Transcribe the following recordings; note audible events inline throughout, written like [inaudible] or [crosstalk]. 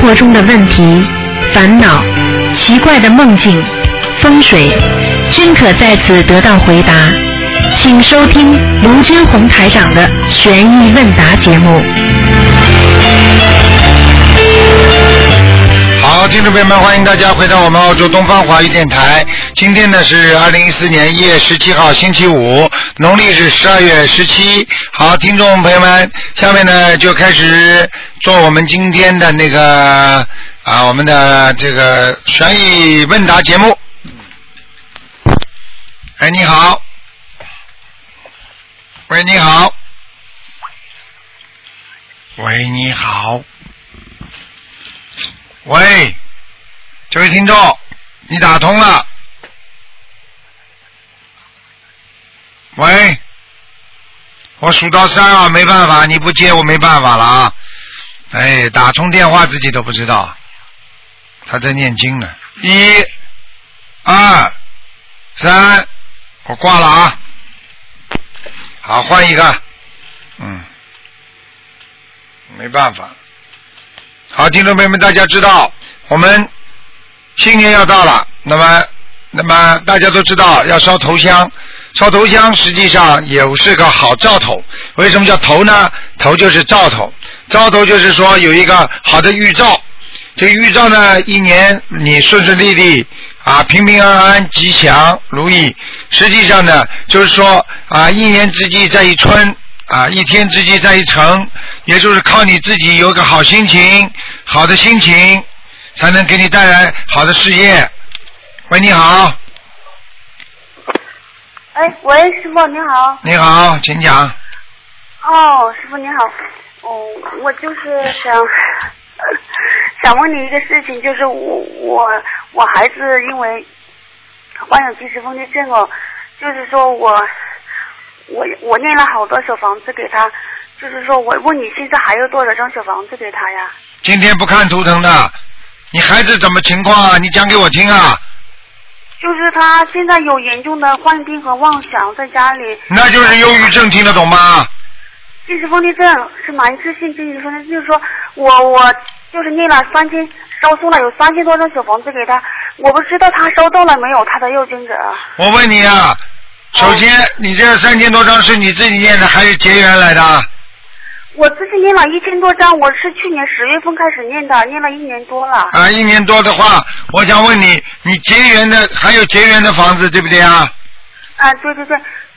活中的问题、烦恼、奇怪的梦境、风水，均可在此得到回答。请收听卢军红台长的《悬疑问答》节目。好，听众朋友们，欢迎大家回到我们澳洲东方华语电台。今天呢是二零一四年一月十七号，星期五，农历是十二月十七。好，听众朋友们，下面呢就开始做我们今天的那个啊，我们的这个悬疑问答节目。哎，你好。喂，你好。喂，你好。喂，这位听众，你打通了。喂，我数到三啊，没办法，你不接我没办法了啊。哎，打通电话自己都不知道，他在念经呢。一、二、三，我挂了啊。好，换一个。嗯，没办法。好，听众朋友们，大家知道我们新年要到了，那么，那么大家都知道要烧头香，烧头香实际上也是个好兆头。为什么叫头呢？头就是兆头，兆头就是说有一个好的预兆。这个预兆呢，一年你顺顺利利啊，平平安安、吉祥如意。实际上呢，就是说啊，一年之计在于春。啊，一天之计在于晨，也就是靠你自己有个好心情、好的心情，才能给你带来好的事业。喂，你好。哎，喂，师傅你好。你好，请讲。哦，师傅你好。哦，我就是想想问你一个事情，就是我我我孩子因为患有积食风湿症哦，就是说我。我我念了好多小房子给他，就是说我问你现在还有多少张小房子给他呀？今天不看图腾的，你孩子怎么情况啊？你讲给我听啊。就是他现在有严重的幻听和妄想，在家里。那就是忧郁症，听得懂吗？积食风地症是蛮次性积食风地，就是说我我就是念了三千，烧送了有三千多张小房子给他，我不知道他收到了没有，他的右经者。我问你啊。首先，你这三千多张是你自己念的还是结缘来的？我自己念了一千多张，我是去年十月份开始念的，念了一年多了。啊，一年多的话，我想问你，你结缘的还有结缘的房子对不对啊？啊，对对对，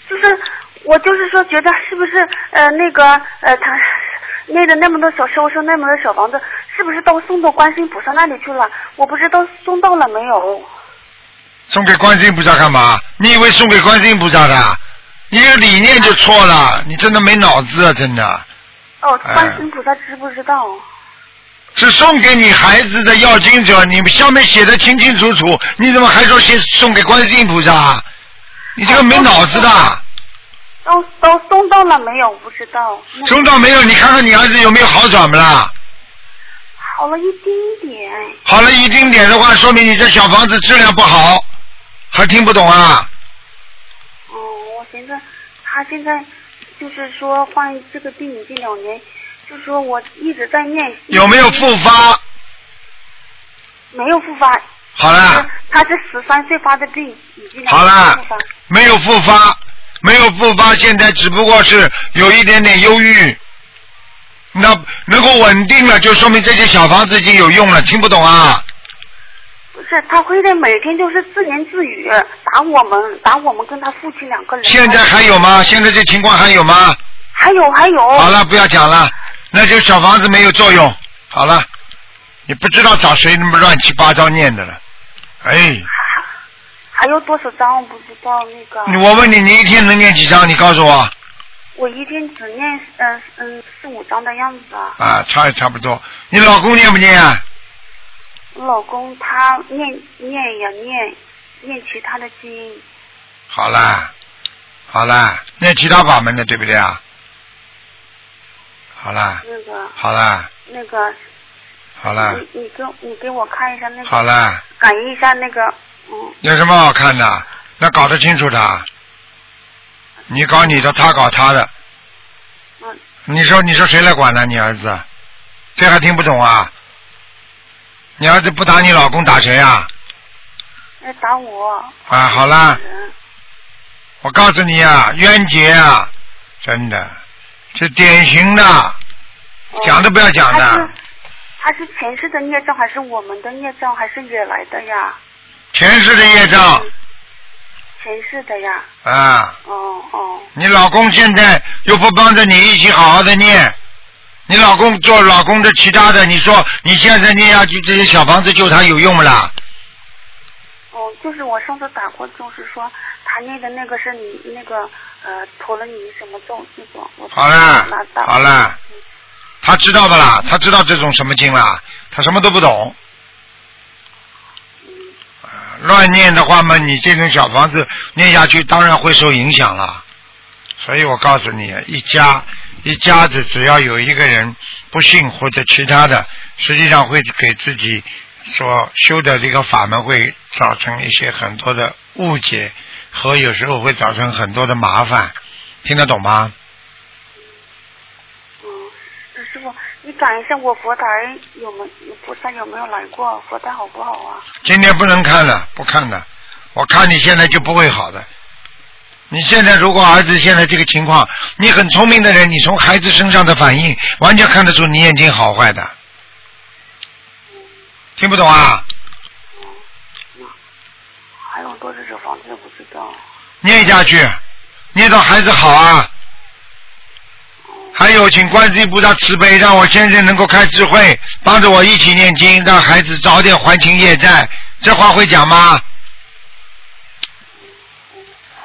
就是我就是说，觉得是不是呃那个呃他那个那么多小收收那么多小房子，是不是都送到观世音菩萨那里去了？我不知道送到了没有。送给观世音菩萨干嘛？你以为送给观世音菩萨的？你的理念就错了，你真的没脑子啊！真的。哦，观世音菩萨知不知道？是送给你孩子的要经者，你上面写的清清楚楚，你怎么还说先送给观世音菩萨？你这个没脑子的。都都送到了没有？不知道。送到没有？你看看你儿子有没有好转不啦？好了一丁点。好了一丁点的话，说明你这小房子质量不好。还听不懂啊？哦，我寻思他现在就是说患这个病已经两年，就是说我一直在念。有没有复发？没有复发。好了。他是十三岁发的病，已经好了，没有复发，没有复发，现在只不过是有一点点忧郁。那能够稳定了，就说明这些小房子已经有用了。听不懂啊？不是他会的，每天就是自言自语，打我们，打我们跟他父亲两个人。现在还有吗？现在这情况还有吗？还有还有。好了，不要讲了，那就小房子没有作用。好了，你不知道找谁那么乱七八糟念的了，哎。还有多少张？我不知道那个。我问你，你一天能念几张？你告诉我。我一天只念嗯嗯四五张的样子啊。啊，差也差不多。你老公念不念啊？老公他念念也念念其他的经。好啦，好啦，念其他法门的对不对啊？好啦。那个。好啦。那个。好啦。你你给你给我看一下那个。好啦。感应一下那个嗯。有什么好看的？那搞得清楚的。你搞你的，他搞他的。嗯。你说你说谁来管呢？你儿子？这还听不懂啊？你儿子不打你老公打谁啊？要打我。啊，好啦，我告诉你啊，冤结啊，真的，是典型的，哦讲都不要讲他是的，他是前世的孽障，还是我们的孽障，还是惹来的呀？前世的业障前世的呀。啊。哦哦。你老公现在又不帮着你一起好好的念，你老公做老公的其他的，你说你现在念下去这些小房子救他有用不啦？哦，就是我上次打过，就是说他念的那个是你那个呃陀罗尼什么咒那种。我好了拿到好了，他知道不啦？他知道这种什么经啦？他什么都不懂。乱念的话嘛，你这种小房子念下去，当然会受影响了。所以我告诉你，一家一家子只要有一个人不信或者其他的，实际上会给自己所修的这个法门会造成一些很多的误解和有时候会造成很多的麻烦，听得懂吗？嗯，师傅，你讲一下我佛台有没有菩萨有没有来过？佛台好不好啊？今天不能看了，不看了。我看你现在就不会好的。你现在如果儿子现在这个情况，你很聪明的人，你从孩子身上的反应完全看得出你眼睛好坏的。听不懂啊？还有多少小房子不知道。念下去，念到孩子好啊。还有，请观世音菩萨慈悲，让我先生能够开智慧，帮着我一起念经，让孩子早点还清业债。这话会讲吗？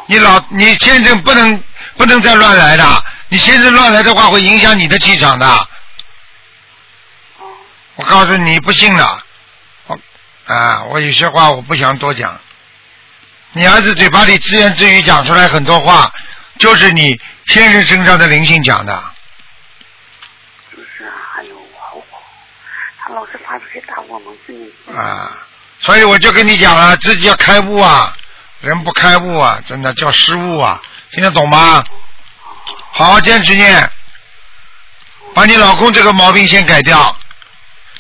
你老，你先生不能不能再乱来的，你先生乱来的话会影响你的气场的。我告诉你，不信了，我啊，我有些话我不想多讲。你儿子嘴巴里自言自语讲出来很多话，就是你先生身上的灵性讲的。就是啊，还有我，老是发脾气打我们自己。啊，所以我就跟你讲了，自己要开悟啊，人不开悟啊，真的叫失误啊，听得懂吗？好好坚持念，把你老公这个毛病先改掉，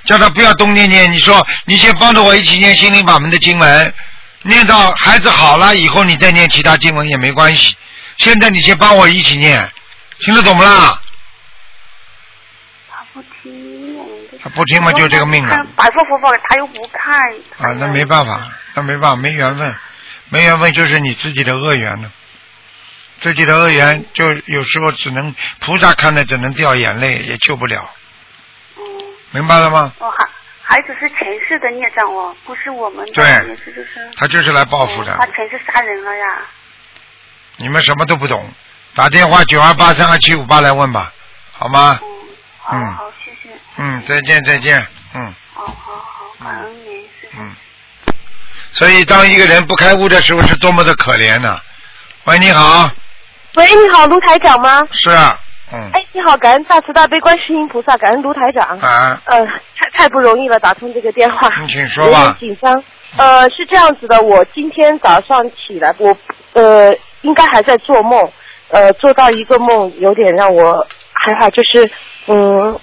叫他不要东念念。你说你先帮着我一起念心灵法门的经文，念到孩子好了以后，你再念其他经文也没关系。现在你先帮我一起念，听得懂不啦？不听嘛，就这个命了。看白发佛法他又不看。啊，那没办法，那没办法，没缘分，没缘分就是你自己的恶缘了。自己的恶缘就有时候只能菩萨看了只能掉眼泪，也救不了，嗯。明白了吗？哦，孩孩子是前世的孽障哦，不是我们的，对是就是。他就是来报复哦他。前世杀人了呀。你们什么都不懂，打电话九二八三二七五八来问吧，好吗？嗯。嗯，再见再见，嗯好好好，感恩您，嗯。所以当一个人不开悟的时候，是多么的可怜呢、喂，你好，喂，你好，卢台长吗？是啊，嗯，哎，你好，感恩大慈大悲观世音菩萨，感恩卢台长。啊，呃，太太不容易了，打通这个电话，你请说有点吧。紧张。呃，是这样子的，我今天早上起来，我呃应该还在做梦，呃，做到一个梦，有点让我害怕，就是嗯，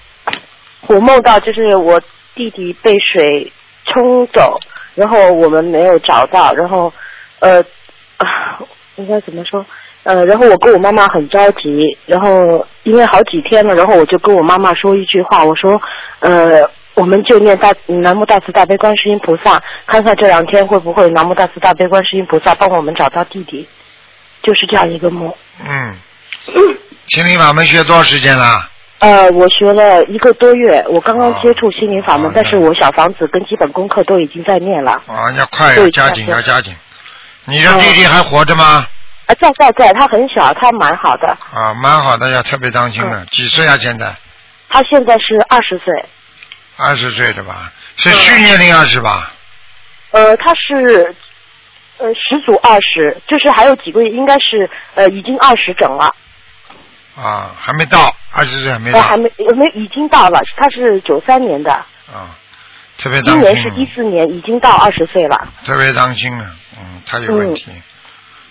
我梦到就是我弟弟被水冲走，然后我们没有找到，然后呃啊，[sighs] 应该怎么说？呃，然后我跟我妈妈很着急，然后因为好几天了，然后我就跟我妈妈说一句话，我说，呃，我们就念大南无大慈大悲观世音菩萨，看看这两天会不会南无大慈大悲观世音菩萨帮我们找到弟弟，就是这样一个梦。嗯，心灵法门学多少时间了？呃，我学了一个多月，我刚刚接触心灵法门，哦但是我小房子跟基本功课都已经在念了。啊，要快，要加紧，要加紧。你的弟弟还活着吗？啊，在在在，他很小，他蛮好的，啊，蛮好的，要特别当心嗯。几岁啊？现在他现在是二十岁。二十岁的吧？是虚年龄二十吧？呃，他是呃十足二十，就是还有几个月，应该是呃已经二十整了，啊，还没到，二十岁还没呃到还没呃没已经到了，他是九三年的，啊，特别当今年是一四年，已经到二十岁了。特别当心啊。嗯，他有问题，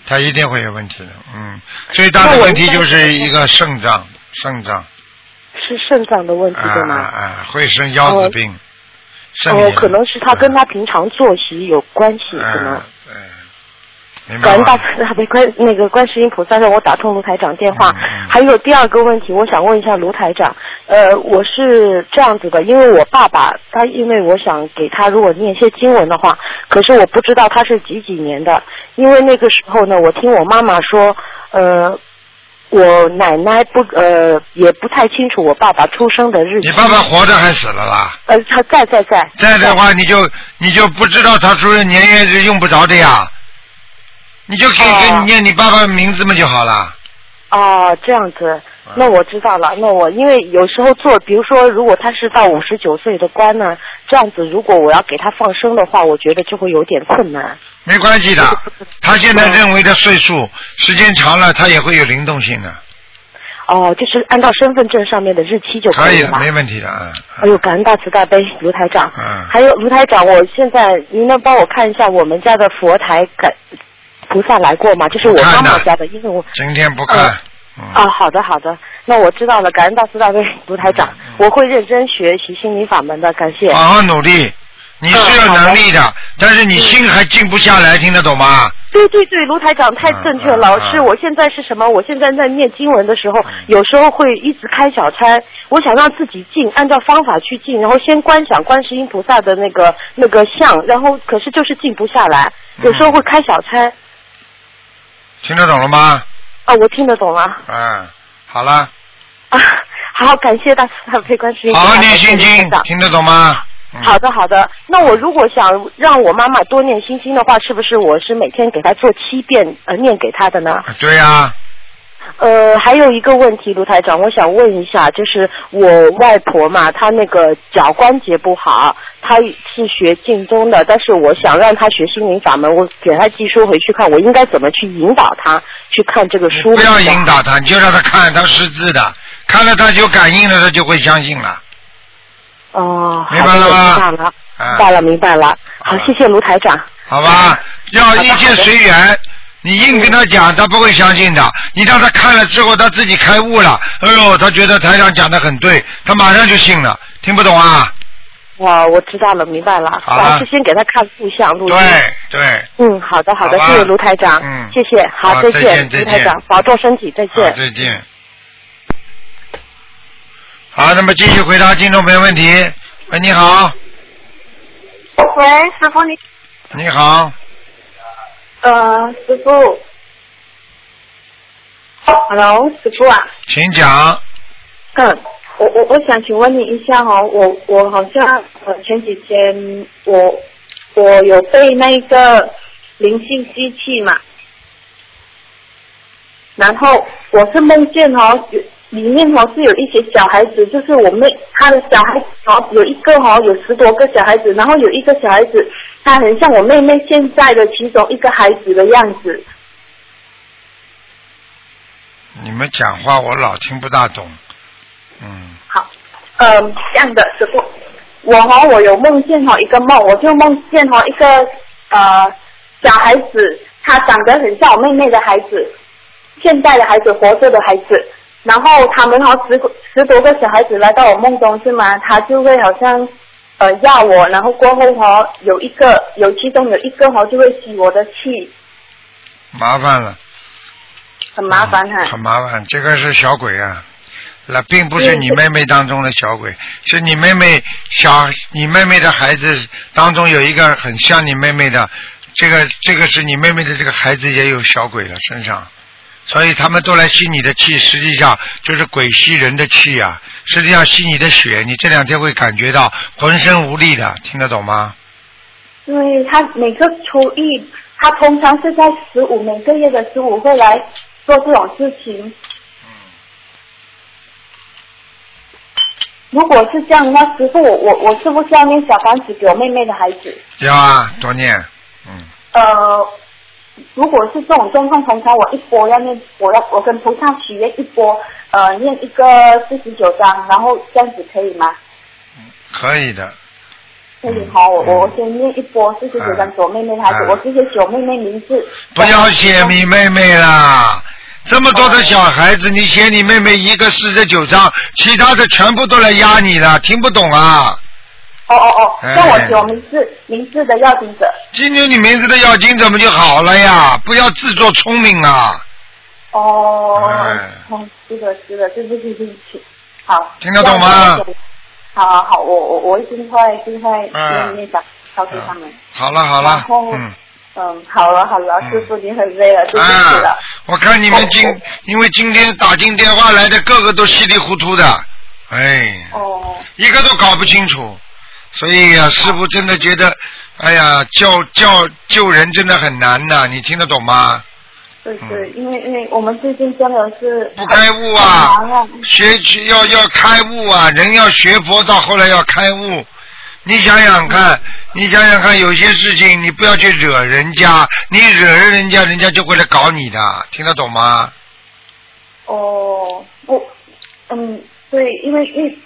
他一定会有问题的。嗯，最大的问题就是一个肾脏，肾脏是肾脏的问题啊对吗？啊啊，会生腰子病，身体哦，可能是他跟他平常作息有关系，可能嗯。感恩大？慈大悲观那个观世音菩萨让我打通卢台长电话。还有第二个问题，我想问一下卢台长，呃，我是这样子的，因为我爸爸他因为我想给他如果念一些经文的话，可是我不知道他是几几年的，因为那个时候呢，我听我妈妈说，呃。我奶奶不呃也不太清楚我爸爸出生的日期。你爸爸活着还死了啦？呃，他在在在。在的话，你就你就不知道他出生年月日用不着的呀，你就可以给你念你爸爸的名字嘛就好了。哦，这样子，那我知道了。那我因为有时候做，比如说，如果他是到五十九岁的官呢，这样子，如果我要给他放生的话，我觉得就会有点困难。没关系的，[laughs] 他现在认为的岁数，时间长了他也会有灵动性的，哦，就是按照身份证上面的日期就可以的，以了？没问题的，啊。哎呦，感恩大慈大悲卢台长。嗯还有卢台长，我现在您能帮我看一下我们家的佛台感菩萨来过吗？就是我妈妈家的，因为我今天不看，嗯，啊，好的好的，那我知道了，感恩大慈大悲卢台长，嗯我会认真学习心理法门的，感谢。好好努力。你是有能力的，但是你心还静不下来，听得懂吗？对对对，卢台长太正确了。老师，嗯我现在是什么？我现在在念经文的时候，有时候会一直开小差。我想让自己静，按照方法去静，然后先观想观世音菩萨的那个那个像，然后可是就是静不下来，有时候会开小差。听得懂了吗？啊，我听得懂了。嗯，好了，啊，好，感谢大慈大悲观世音。好好念心经听得懂吗？嗯好的，好的。那我如果想让我妈妈多念心经的话，是不是我是每天给她做七遍呃念给她的呢？对呀、呃，还有一个问题，卢台长，我想问一下，就是我外婆嘛，她那个脚关节不好，她是学静宗的，但是我想让她学心灵法门，我给她寄书回去看，我应该怎么去引导她去看这个书？不要引导她，你就让她看，她识字的，看了她有感应了，她就会相信了。哦，明白了吗明白了，明白了。好谢谢卢台长。好吧，要一切随缘。你硬跟他讲，他不会相信的。你让他看了之后，他自己开悟了，哎呦，他觉得台长讲的很对，他马上就信了。听不懂啊？哇，我知道了，明白了。好了老师先给他看录像录音。对对，嗯，好的好的，谢谢卢台长。嗯谢谢，好，好再再见卢台长，保重身体，再好，见。再见。好，那么继续回答听众朋友问题。喂，你好，喂，师傅你，你好，呃，师傅，Hello，师傅啊，请讲。嗯，我我我想请问你一下哦，我我好像呃前几天我我有被那个灵性机器嘛，然后我是梦见哦有里面哦是有一些小孩子，就是我妹她的小孩子哦有一个哦有十多个小孩子，然后有一个小孩子他很像我妹妹现在的其中一个孩子的样子，你们讲话我老听不大懂。嗯，好，嗯，这样的师傅，我哈、我有梦见哈、一个梦，我就梦见哈、一个呃小孩子，他长得很像我妹妹的孩子，现在的孩子，活着的孩子。然后他们哈、十十多个小孩子来到我梦中是吗？他就会好像呃压我，然后过后哈、有一个有其中有一个哈、就会吸我的气，麻烦了。很麻烦哈、嗯很麻烦，这个是小鬼啊，那并不是你妹妹当中的小鬼，是你妹妹小，你妹妹的孩子当中有一个很像你妹妹的，这个这个是你妹妹的这个孩子也有小鬼了身上，所以他们都来吸你的气，实际上就是鬼吸人的气啊，实际上吸你的血，你这两天会感觉到浑身无力的，听得懂吗？因为他每个初一，他通常是在十五每个月的十五会来做这种事情。如果是这样，那师傅，我我我是不是要念小房子给我妹妹的孩子？要啊，多念，嗯，呃，如果是这种状况，通常我一波要念，我要我跟菩萨许愿一波，呃，念一个四十九章，然后这样子可以吗？可以的，可以好，我我我先念一波四十九章给我妹妹的孩子，嗯我直接写我妹妹名字。不要写你妹妹啦，这么多的小孩子，你写你妹妹一个四十九章，其他的全部都来压你了，听不懂啊？哦哦哦，哎像我写我名字名字的要经者。今天你名字的要经怎么就好了呀？不要自作聪明啊！哦，哎哦，是的，是的，对不起，对不起。好。听得懂吗？好好好，我我我会尽快尽快嗯念念讲告诉他们。好了好了嗯。嗯，好了好了，嗯师傅您很累了，对不起啊了。，我看你们今哦因为今天打进电话来的个个都稀里糊涂的，哎，哦，一个都搞不清楚，所以呀、师傅真的觉得，哎呀，叫叫救人真的很难呐、你听得懂吗？对对，因为因为我们最近真的是嗯不开悟啊很忙啊，学去要要开悟啊，人要学佛，到后来要开悟。你想想看，你想想看，有些事情你不要去惹人家，你惹了人家，人家就会来搞你的，听得懂吗？哦，我，嗯，对，因为因为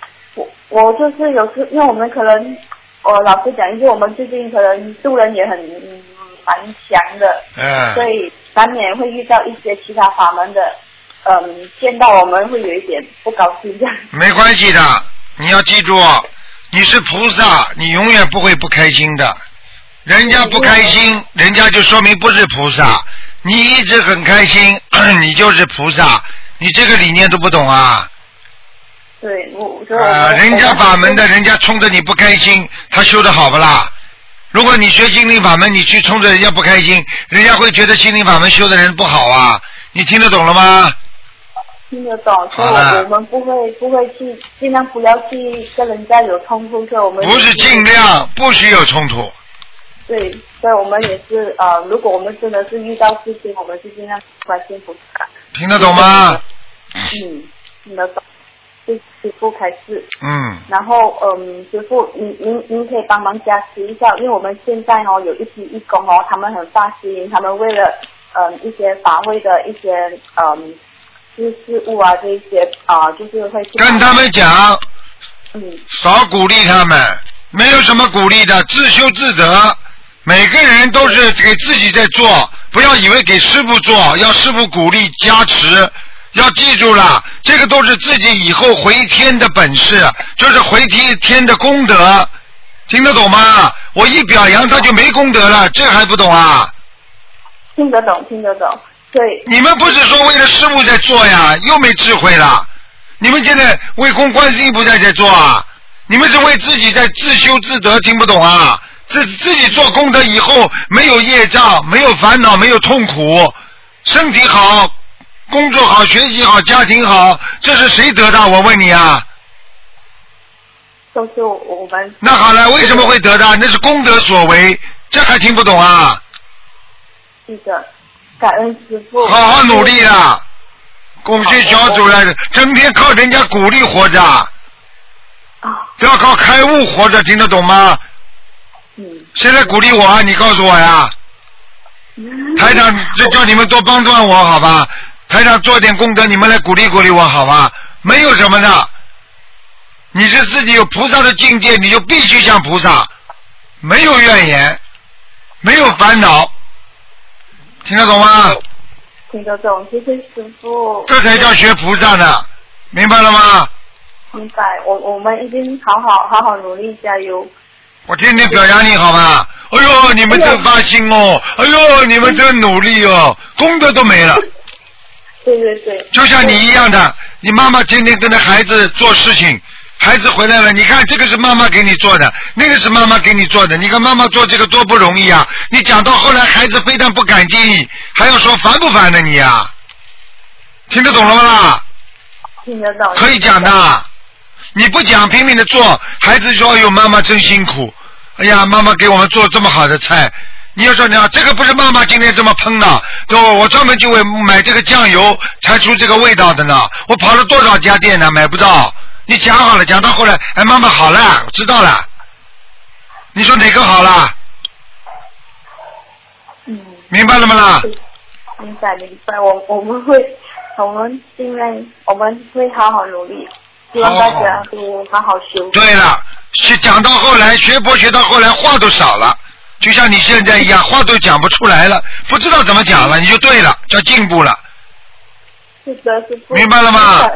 我我就是有时，因为我们可能，我老实讲，因为我们最近可能渡人也很嗯蛮强的，嗯。所以难免会遇到一些其他法门的，嗯，见到我们会有一点不高兴这样。没关系的，你要记住，你是菩萨，你永远不会不开心的。人家不开心，人家就说明不是菩萨。你一直很开心，[clears throat] 你就是菩萨。你这个理念都不懂啊！对，我我觉得我啊，们人家法门的，人家冲着你不开心，他修的好不啦？如果你学心灵法门，你去冲着人家不开心，人家会觉得心灵法门修的人不好啊！你听得懂了吗？听得懂，所以我我们不会不会去尽量不要去跟人家有冲突，所以我们不是尽量，不许有冲突。对，所以我们也是呃，如果我们真的是遇到事情，我们就尽量关心菩萨。听得懂吗？嗯，听得懂。是师傅开始，嗯。然后嗯，师傅您您您可以帮忙加持一下，因为我们现在哦有一批义工哦，他们很发心，他们为了嗯一些法会的一些嗯事事物啊这一些啊、就是会去跟他们讲，嗯少鼓励他们，没有什么鼓励的，自修自得。每个人都是给自己在做，不要以为给师傅做，要师傅鼓励加持。要记住了，这个都是自己以后回天的本事，就是回天天的功德，听得懂吗？我一表扬他就没功德了，这还不懂啊？听得懂听得懂，对你们不是说为了师傅在做呀，又没智慧了。你们现在为供观世音菩萨在做啊，你们是为自己在自修自得，听不懂啊？自自己做功德以后没有业障，没有烦恼，没有痛苦，身体好，工作好，学习好，家庭好，这是谁得到？我问你啊。都是我们那好了，为什么会得到？那是功德所为，这还听不懂啊？是的，感恩师傅，好好努力啦！贡献小组来，整天靠人家鼓励活着，啊，都要靠开悟活着，听得懂吗？嗯，谁来鼓励我啊？你告诉我呀！台长就叫你们多帮帮我，好吧？台上做点功德，你们来鼓励鼓励我，好吗？没有什么的，你是自己有菩萨的境界，你就必须像菩萨，没有怨言，没有烦恼，听得懂吗？听得懂，谢谢师傅。这才叫学菩萨呢，明白了吗？明白，我我们一定好好好好努力，加油。我天天表扬你好吗？哎呦，你们真发心哦！哎呦，你们真努力哦，功德都没了。对对对。就像你一样的，你妈妈天天跟着孩子做事情，孩子回来了，你看这个是妈妈给你做的，那个是妈妈给你做的，你看妈妈做这个多不容易啊！你讲到后来，孩子非但不感激你，还要说烦不烦呢你啊？听得懂了吗？听得懂。可以讲的，你不讲拼命的做，孩子说：“哎呦，妈妈真辛苦，哎呀，妈妈给我们做这么好的菜。”你要说你这个不是妈妈今天这么烹的，对吧？我专门就为买这个酱油才出这个味道的呢。我跑了多少家店呢，买不到。你讲好了，讲到后来，哎，妈妈好了，我知道了。你说哪个好了？嗯，明白了吗啦？明白明白，我我们会，我们尽量，我们会好好努力，希望大家都好好修。对了，学讲到后来，学佛学到后来话都少了，就像你现在一样，话都讲不出来了，不知道怎么讲了，你就对了，叫进步了。明白了吗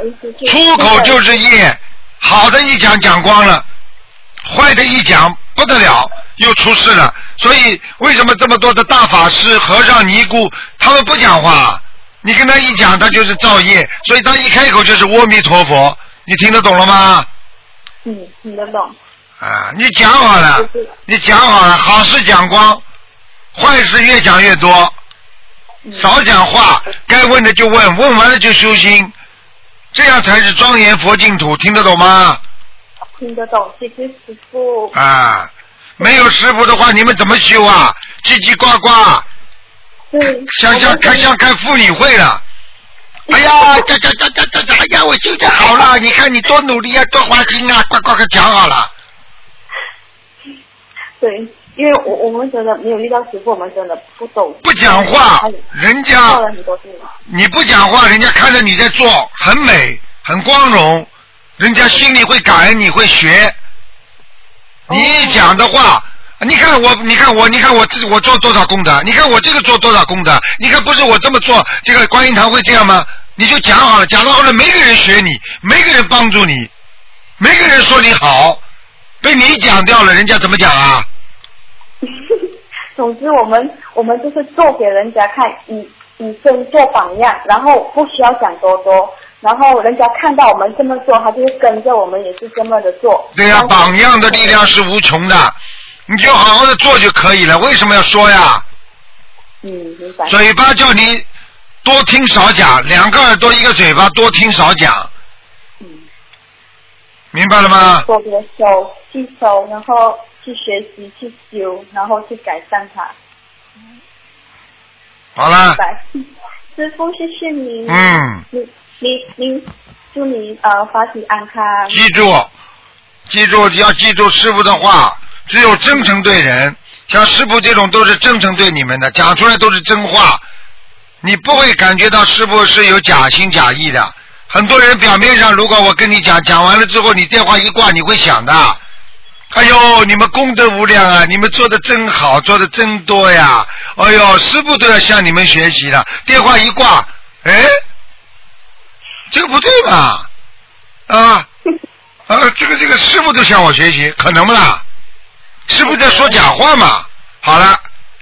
出口就是业，好的一讲讲光了，坏的一讲不得了，又出事了。所以为什么这么多的大法师、和尚、尼姑他们不讲话？你跟他一讲，他就是造业，所以他一开口就是阿弥陀佛。你听得懂了吗？嗯，听得懂。啊，你讲好了，你讲好了，好事讲光，坏事越讲越多，嗯少讲话，该问的就问，问完了就修心，这样才是庄严佛净土，听得懂吗？听得懂，谢谢师傅。啊，没有师傅的话，你们怎么修啊？叽叽呱呱，对，像像开像开妇女会了。[laughs] 哎呀，这这这这这这，哎呀，我修的好了，你看你多努力啊，多花心啊，呱呱呱讲好了。对，因为我我们真的没有遇到师傅，我们真的不懂。不讲话，人家。你不讲话，人家看着你在做，很美，很光荣，人家心里会感恩，你会学。你一讲的话，你看我，你看我，你看我我做多少功德，你看我这个做多少功德，你看不是我这么做，这个观音堂会这样吗？你就讲好了，讲到后来没个人学你，没个人帮助你，没个人说你好，被你讲掉了，人家怎么讲啊？[laughs] 总之，我们我们就是做给人家看，以以身做榜样，然后不需要讲多多，然后人家看到我们这么做，他就会跟着我们也是这么的做。对呀、榜样的力量是无穷的，你就好好的做就可以了。为什么要说呀？嗯，明白。嘴巴叫你多听少讲，两个耳朵一个嘴巴，多听少讲，嗯，明白了吗？手去手，然后去学习去修，然后去改善它。好了。师傅，谢谢你。嗯，你你你，祝你呃法体安康。记住，记住要记住师傅的话，只有真诚对人，像师傅这种都是真诚对你们的，讲出来都是真话，你不会感觉到师傅是有假心假意的。很多人表面上，如果我跟你讲，讲完了之后，你电话一挂，你会想的。哎呦，你们功德无量啊！你们做的真好，做的真多呀！哎呦，师傅都要向你们学习了。电话一挂，哎，这个不对吧？啊啊，这个这个师傅都向我学习，可能不啦？师傅在说假话嘛？好了，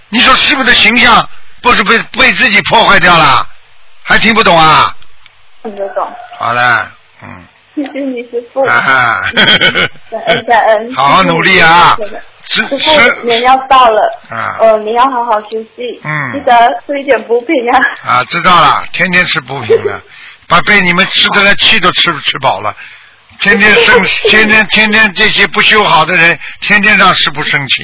你说师傅的形象不是被被自己破坏掉了？还听不懂啊？听得懂。好了，嗯。谢谢你师傅。啊 [laughs] 感恩感恩。[laughs] 好好努力啊师吃傅，年要到了。啊呃，你要好好休息。嗯记得吃一点补品啊。啊，知道了，天天吃补品的，[laughs] 把被你们吃的那气都吃吃饱了，天天生，天天天天这些不修好的人，天天让师傅生气，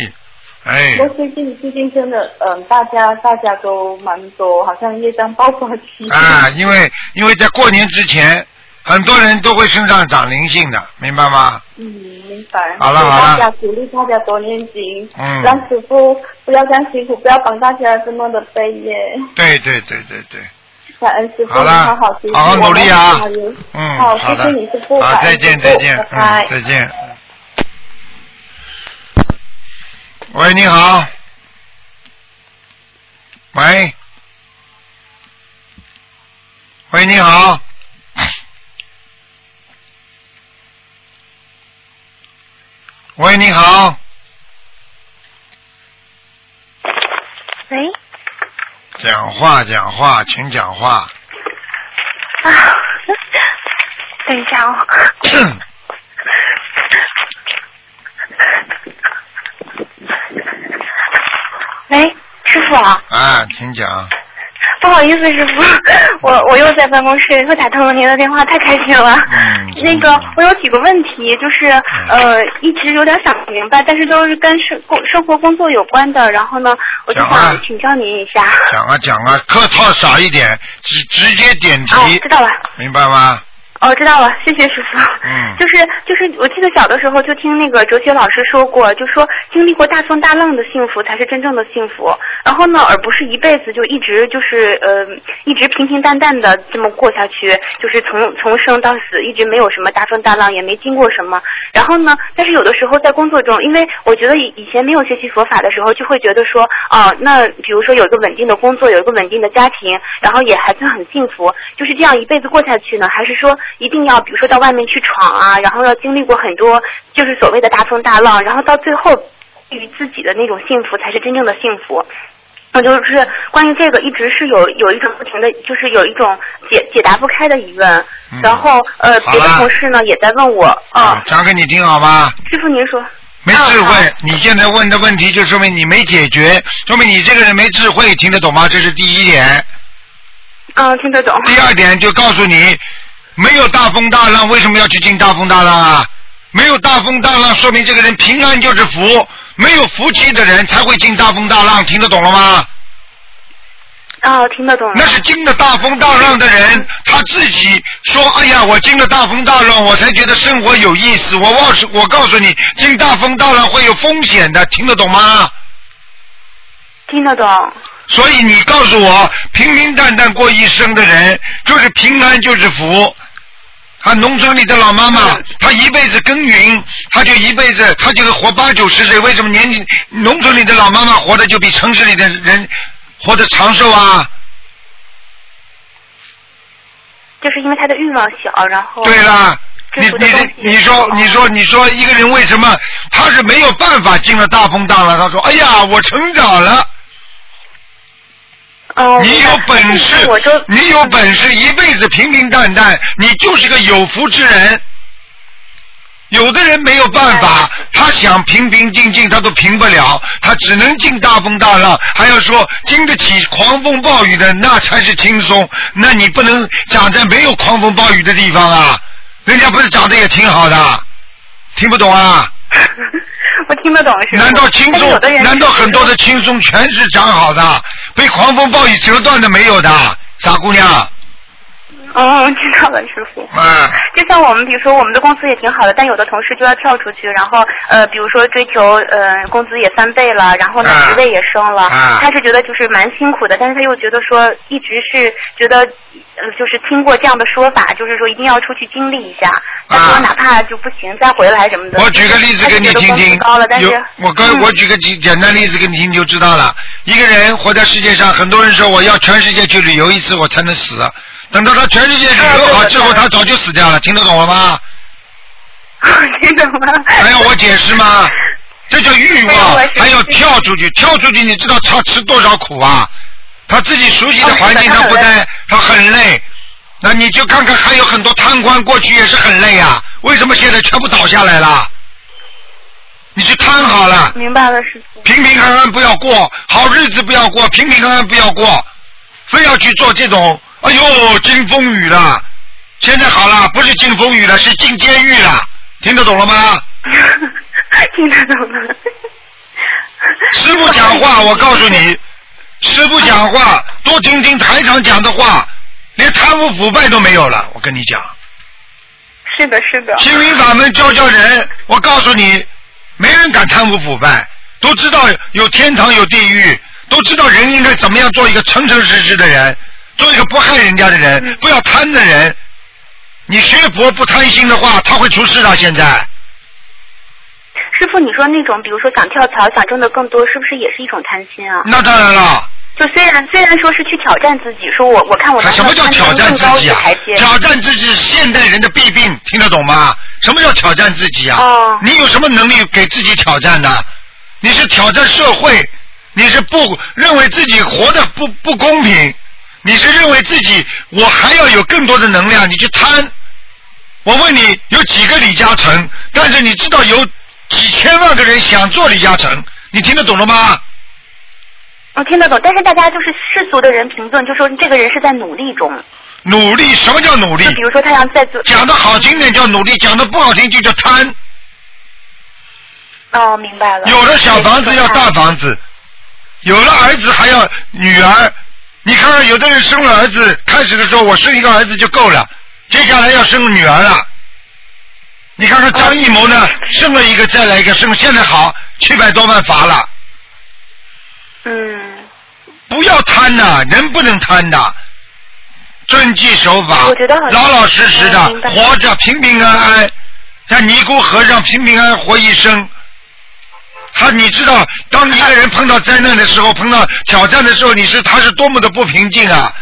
哎，我最近最近真的，嗯、大家大家都蛮多，好像业障爆发期。啊，因为因为在过年之前，很多人都会身上长灵性的，明白吗？嗯，明白。好了好了大家鼓励大家多念经，嗯让师傅不要这样辛苦，不要帮大家这么的背耶。对对对对对，感恩师傅，好了好好，好好努力啊嗯，好，谢谢你师傅，好，再见再见，拜拜嗯，再见。喂，你好。喂。喂，你好。喂，你好。喂，讲话讲话，请讲话。啊，等一下哦。[coughs] 喂，师傅啊，啊，请讲。不好意思，师傅，[laughs] 我我又在办公室又打通了您的电话，太开心了。嗯 [laughs] 那个我有几个问题，就是呃一直有点想不明白，但是都是跟生工生活工作有关的，然后呢，我就想请教您一下。讲啊讲啊，客套少一点，直直接点题。哦，知道了。明白吗？哦，知道了，谢谢师傅。嗯就是就是，我记得小的时候就听那个哲学老师说过，就说经历过大风大浪的幸福才是真正的幸福。然后呢，而不是一辈子就一直就是呃一直平平淡淡的这么过下去，就是从从生到死一直没有什么大风大浪，也没经过什么。然后呢，但是有的时候在工作中，因为我觉得以以前没有学习佛法的时候，就会觉得说，哦、那比如说有一个稳定的工作，有一个稳定的家庭，然后也还算很幸福，就是这样一辈子过下去呢？还是说一定要比如说到外面去闯啊，然后要经历过很多就是所谓的大风大浪，然后到最后对于自己的那种幸福才是真正的幸福。我就是关于这个一直是有有一种不停的就是有一种解解答不开的疑问，嗯然后呃别的同事呢也在问我啊，讲给你听好吗？师傅您说。没智慧嗯，你现在问的问题就说明你没解决，说明你这个人没智慧，听得懂吗？这是第一点。嗯，听得懂。第二点就告诉你，没有大风大浪，为什么要去进大风大浪啊？没有大风大浪，说明这个人平安就是福。没有福气的人才会进大风大浪，听得懂了吗？哦，听得懂了。那是经了大风大浪的人，他自己说：“哎呀，我经了大风大浪，我才觉得生活有意思。”我告诉，我告诉你，经大风大浪会有风险的，听得懂吗？听得懂。所以你告诉我，平平淡淡过一生的人，就是平安就是福。啊，农村里的老妈妈，她一辈子耕耘，她就一辈子，她就是活八九十岁。为什么年纪农村里的老妈妈活的就比城市里的人活得长寿啊？就是因为她的欲望小，然后对啦，你你你说你说你说一个人为什么他是没有办法进了大风大浪？他说：“哎呀，我成长了。”哦，你有本事，你有本事，一辈子平平淡淡，你就是个有福之人。有的人没有办法，他想平平静静，他都平不了，他只能进大风大浪，还要说经得起狂风暴雨的，那才是轻松。那你不能长在没有狂风暴雨的地方啊，人家不是长得也挺好的，听不懂啊？[laughs] [laughs] 我听得懂是。难道轻松难道很多的轻松全是长好的，被狂风暴雨折断的没有的？傻姑娘，哦，知道了，师傅。嗯。就像我们，比如说我们的工资也挺好的，但有的同事就要跳出去，然后呃，比如说追求呃工资也翻倍了，然后呢啊职位也升了，啊他是觉得就是蛮辛苦的，但是他又觉得说一直是觉得呃就是听过这样的说法，就是说一定要出去经历一下，他说啊哪怕就不行再回来什么的。我举个例子给你听听资高了，但，是我跟嗯我举个简简单例子给你听就知道了。一个人活在世界上，很多人说我要全世界去旅游一次我才能死，等到他全世界旅游好之后，他早就死掉了，听得懂了吗？[laughs] 听懂吗？还要我解释吗？这叫欲望，还要跳出去，跳出去，你知道他吃多少苦啊？他自己熟悉的哦环境他不待，他很累。那你就看看，还有很多贪官过去也是很累啊，为什么现在全部倒下来了？你去贪好了，明白了，师傅。平平安安不要过，好日子不要过，平平安安不要过，非要去做这种，哎呦，进风雨了。现在好了，不是进风雨了，是进监狱了，听得懂了吗？[laughs] 听得懂了。[laughs] 师傅讲话，我告诉你，师傅讲话多听听台长讲的话，连贪污腐败都没有了。我跟你讲，是的，是的。心灵法门教教人，我告诉你，没人敢贪污腐败，都知道有天堂有地狱，都知道人应该怎么样做一个诚诚实实的人，做一个不害人家的人，不要贪的人。你学佛不贪心的话，他会出事的。现在师傅，你说那种，比如说想跳槽、想挣的更多，是不是也是一种贪心啊？那当然了。就虽然虽然说是去挑战自己，说我我看我能什么叫挑战自己啊？挑战自己现代人的弊病，听得懂吗？什么叫挑战自己啊？哦你有什么能力给自己挑战的？你是挑战社会，你是不认为自己活得不不公平，你是认为自己我还要有更多的能量，你去贪。我问你，有几个李嘉诚？但是你知道有几千万个人想做李嘉诚，你听得懂了吗？我听得懂，但是大家就是世俗的人评论，就说这个人是在努力中。努力，什么叫努力就？比如说他想在做。讲的好听点叫努力，讲的不好听就叫贪。哦，明白了。有了小房子要大房子，有了儿子还要女儿。你看看，有的人生了儿子，开始的时候我生一个儿子就够了，接下来要生女儿了。你看看张艺谋呢，生了一个再来一个，生现在好七百多万罚了。嗯，不要贪呐、人不能贪的，遵纪守法老老实实的活着，平平安安，像尼姑和尚平平安安活一生。他，你知道，当一个人碰到灾难的时候，碰到挑战的时候，你是他是多么的不平静啊！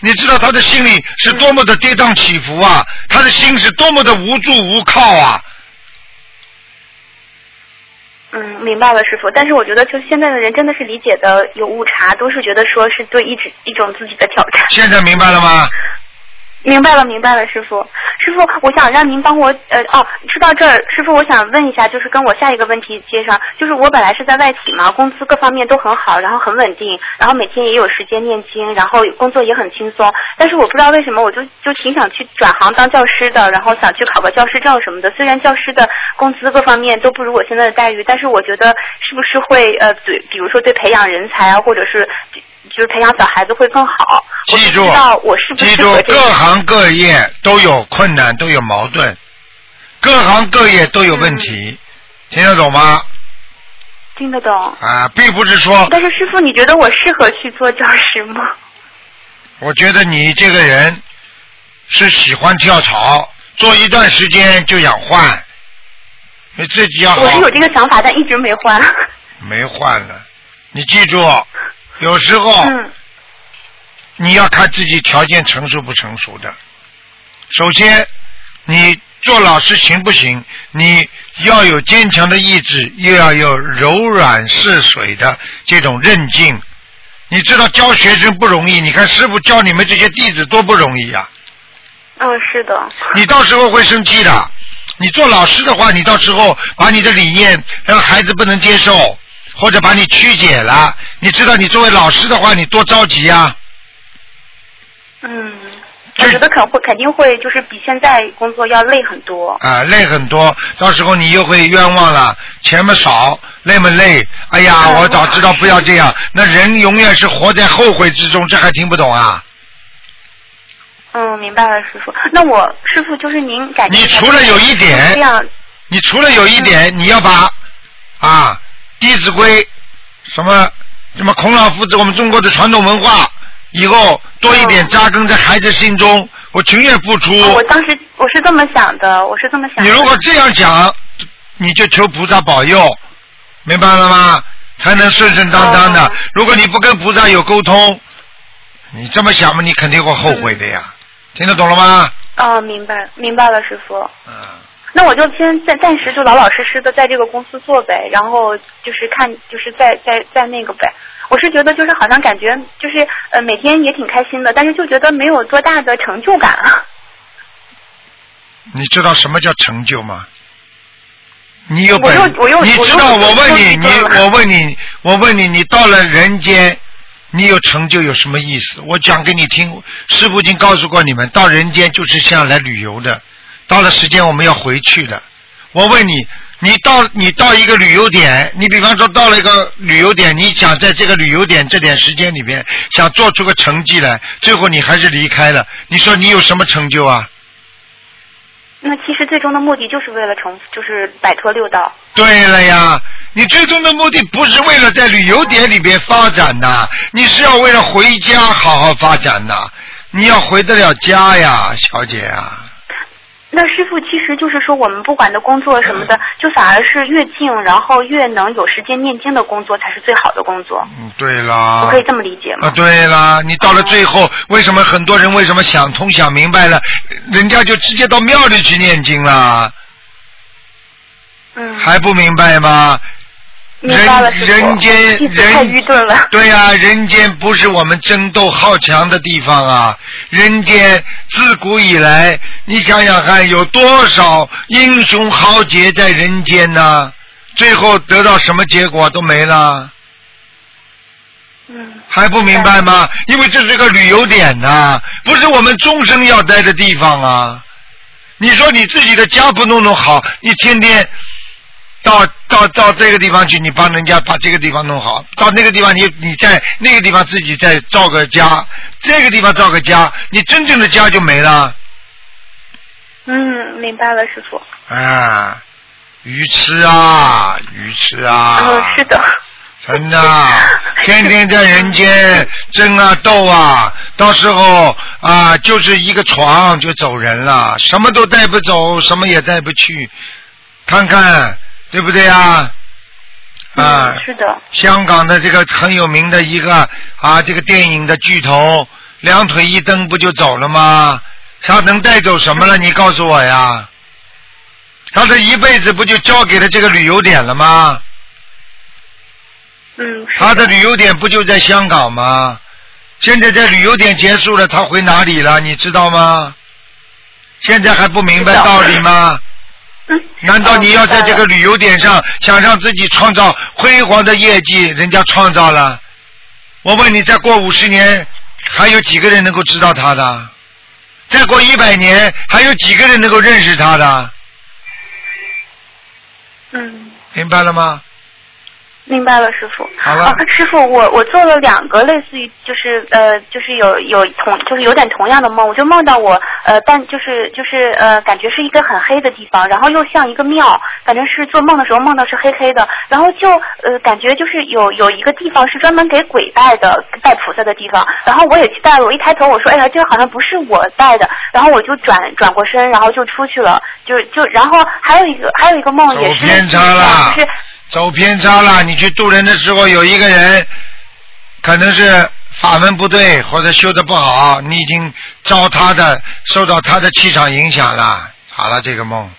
你知道他的心里是多么的跌宕起伏啊，他的心是多么的无助无靠啊。嗯，明白了，师傅。但是我觉得，就现在的人真的是理解的有误差，都是觉得说是对一直一种自己的挑战。现在明白了吗？明白了，明白了，师傅。师傅，我想让您帮我，呃，哦，说到这儿，师傅，我想问一下，就是跟我下一个问题接上，就是我本来是在外企嘛，工资各方面都很好，然后很稳定，然后每天也有时间念经，然后工作也很轻松。但是我不知道为什么，我就就挺想去转行当教师的，然后想去考个教师证什么的。虽然教师的工资各方面都不如我现在的待遇，但是我觉得是不是会呃，对，比如说对培养人才啊，或者是就是培养小孩子会更好。记住我是不记住各。行各业都有困难，都有矛盾，各行各业都有问题，听得懂吗？听得懂。啊，并不是说，但是师傅，你觉得我适合去做教师吗？我觉得你这个人是喜欢跳槽，做一段时间就想换，你自己要好我是有这个想法，但一直没换。[laughs] 没换了。你记住，有时候嗯你要看自己条件成熟不成熟的。首先，你做老师行不行？你要有坚强的意志，又要有柔软似水的这种韧劲。你知道教学生不容易，你看师傅教你们这些弟子多不容易呀、嗯，是的。你到时候会生气的。你做老师的话，你到时候把你的理念让孩子不能接受，或者把你曲解了，你知道你作为老师的话，你多着急啊！嗯，我觉得肯会肯定会就是比现在工作要累很多。啊，累很多，到时候你又会冤枉了，钱么少，累么累？哎呀，嗯我早知道不要这样。那人永远是活在后悔之中，这还听不懂啊？嗯，明白了，师傅。那我师傅就是您感觉你除了有一点这样，你除了有一点，你要把啊《弟子规》什么什么孔老夫子，我们中国的传统文化，以后多一点扎根在孩子心中，我情愿付出。哦我当时我是这么想的，我是这么想的。你如果这样讲，你就求菩萨保佑，明白了吗？才能顺顺当当的。哦如果你不跟菩萨有沟通，你这么想嘛，你肯定会后悔的呀。听得懂了吗？哦，明白明白了，师傅。嗯，那我就先暂暂时就老老实实的在这个公司做呗，然后就是看就是在在在那个呗。我是觉得就是好像感觉就是呃每天也挺开心的，但是就觉得没有多大的成就感。你知道什么叫成就吗？你有我本又我又，你知道？我问你，你我问你，我问你，你到了人间，你有成就有什么意思？我讲给你听，师傅已经告诉过你们，到人间就是像来旅游的，到了时间我们要回去的。我问你，你到你到一个旅游点，你比方说到了一个旅游点，你想在这个旅游点这点时间里边想做出个成绩来，最后你还是离开了，你说你有什么成就啊？那其实最终的目的就是为了成，就是摆脱六道。对了呀，你最终的目的不是为了在旅游点里边发展呐，你是要为了回家好好发展呐。你要回得了家呀，小姐啊。那师傅其实就是说，我们不管的工作什么的，就反而是越静，然后越能有时间念经的工作才是最好的工作。嗯，对啦。我可以这么理解吗？啊，对啦，你到了最后，为什么很多人为什么想通想明白了，人家就直接到庙里去念经啦？嗯，还不明白吗？人人间人太愚钝了。对呀、人间不是我们争斗好强的地方啊！人间自古以来，你想想看，有多少英雄豪杰在人间呢？最后得到什么结果都没了，嗯，还不明白吗？因为这是个旅游点呐、不是我们终生要待的地方啊！你说你自己的家不弄弄好，你天天到到到这个地方去，你帮人家把这个地方弄好；到那个地方你你在那个地方自己再造个家，这个地方造个家，你真正的家就没了嗯，明白了，师傅。啊！愚痴啊，愚痴啊！嗯，是的。真的，天天在人间争啊斗啊，到时候啊就是一个床就走人了，什么都带不走，什么也带不去，看看对不对啊？啊嗯，，是的。香港的这个很有名的一个啊，这个电影的巨头两腿一蹬不就走了吗？他能带走什么了？你告诉我呀。他这一辈子不就交给了这个旅游点了吗？嗯，他的旅游点不就在香港吗？现在在旅游点结束了，他回哪里了？你知道吗？现在还不明白道道理吗？嗯，[laughs] 难道你要在这个哦旅游点上想让自己创造辉煌的业绩？人家创造了，我问你，再过五十年，还有几个人能够知道他的？再过一百年，还有几个人能够认识他的？嗯。明白了吗？明白了，师傅。好了啊，师傅，我我做了两个类似于就是呃就是有有同就是有点同样的梦，我就梦到我呃但就是就是呃感觉是一个很黑的地方，然后又像一个庙，反正是做梦的时候梦到是黑黑的，然后就呃感觉就是有有一个地方是专门给鬼拜的拜菩萨的地方，然后我也去拜了，我一抬头我说哎呀这个好像不是我拜的，然后我就转转过身，然后就出去了，就就然后还有一个还有一个梦也是偏差了就是走偏差了。你去渡人的时候，有一个人可能是法门不对，或者修的不好，你已经遭他的，受到他的气场影响了。好了，这个梦，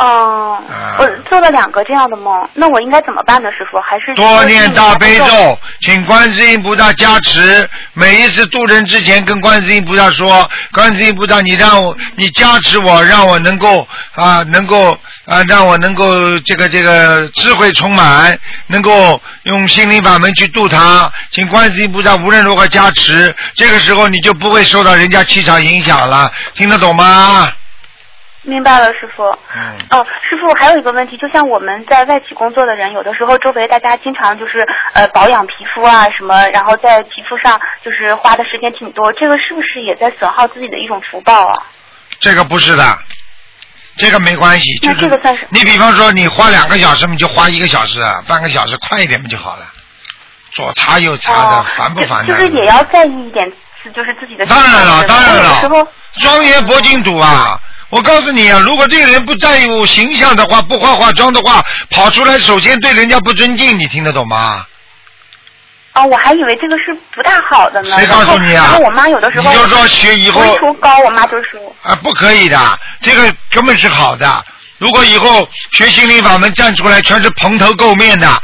哦，啊我做了两个这样的梦，那我应该怎么办呢，师傅？还是多念大悲咒，请观世音菩萨加持。每一次渡人之前，跟观世音菩萨说：“观世音菩萨，你让我，你加持我，让我能够啊，能够啊，让我能够这个这个智慧充满，能够用心灵法门去度他。请观世音菩萨无论如何加持，这个时候你就不会受到人家气场影响了。听得懂吗？明白了，师傅。嗯。哦，师傅，还有一个问题，就像我们在外企工作的人，有的时候周围大家经常就是呃保养皮肤啊什么，然后在皮肤上就是花的时间挺多，这个是不是也在损耗自己的一种福报啊？这个不是的，这个没关系，就那这个算是你比方说你花两个小时，你就花一个小时，半个小时，快一点不就好了？左擦右擦的，哦，烦不烦呢？就就是也要在意一点，就是自己的。当然了，当然有时候，庄严佛净土啊！我告诉你啊，如果这个人不在乎形象的话，不化化妆的话，跑出来首先对人家不尊敬，你听得懂吗？啊，我还以为这个是不大好的呢。谁告诉你啊然后我妈有的时候你就说学以后高，我妈就说。啊，不可以的，这个根本是好的。如果以后学心灵法门站出来全是蓬头垢面的，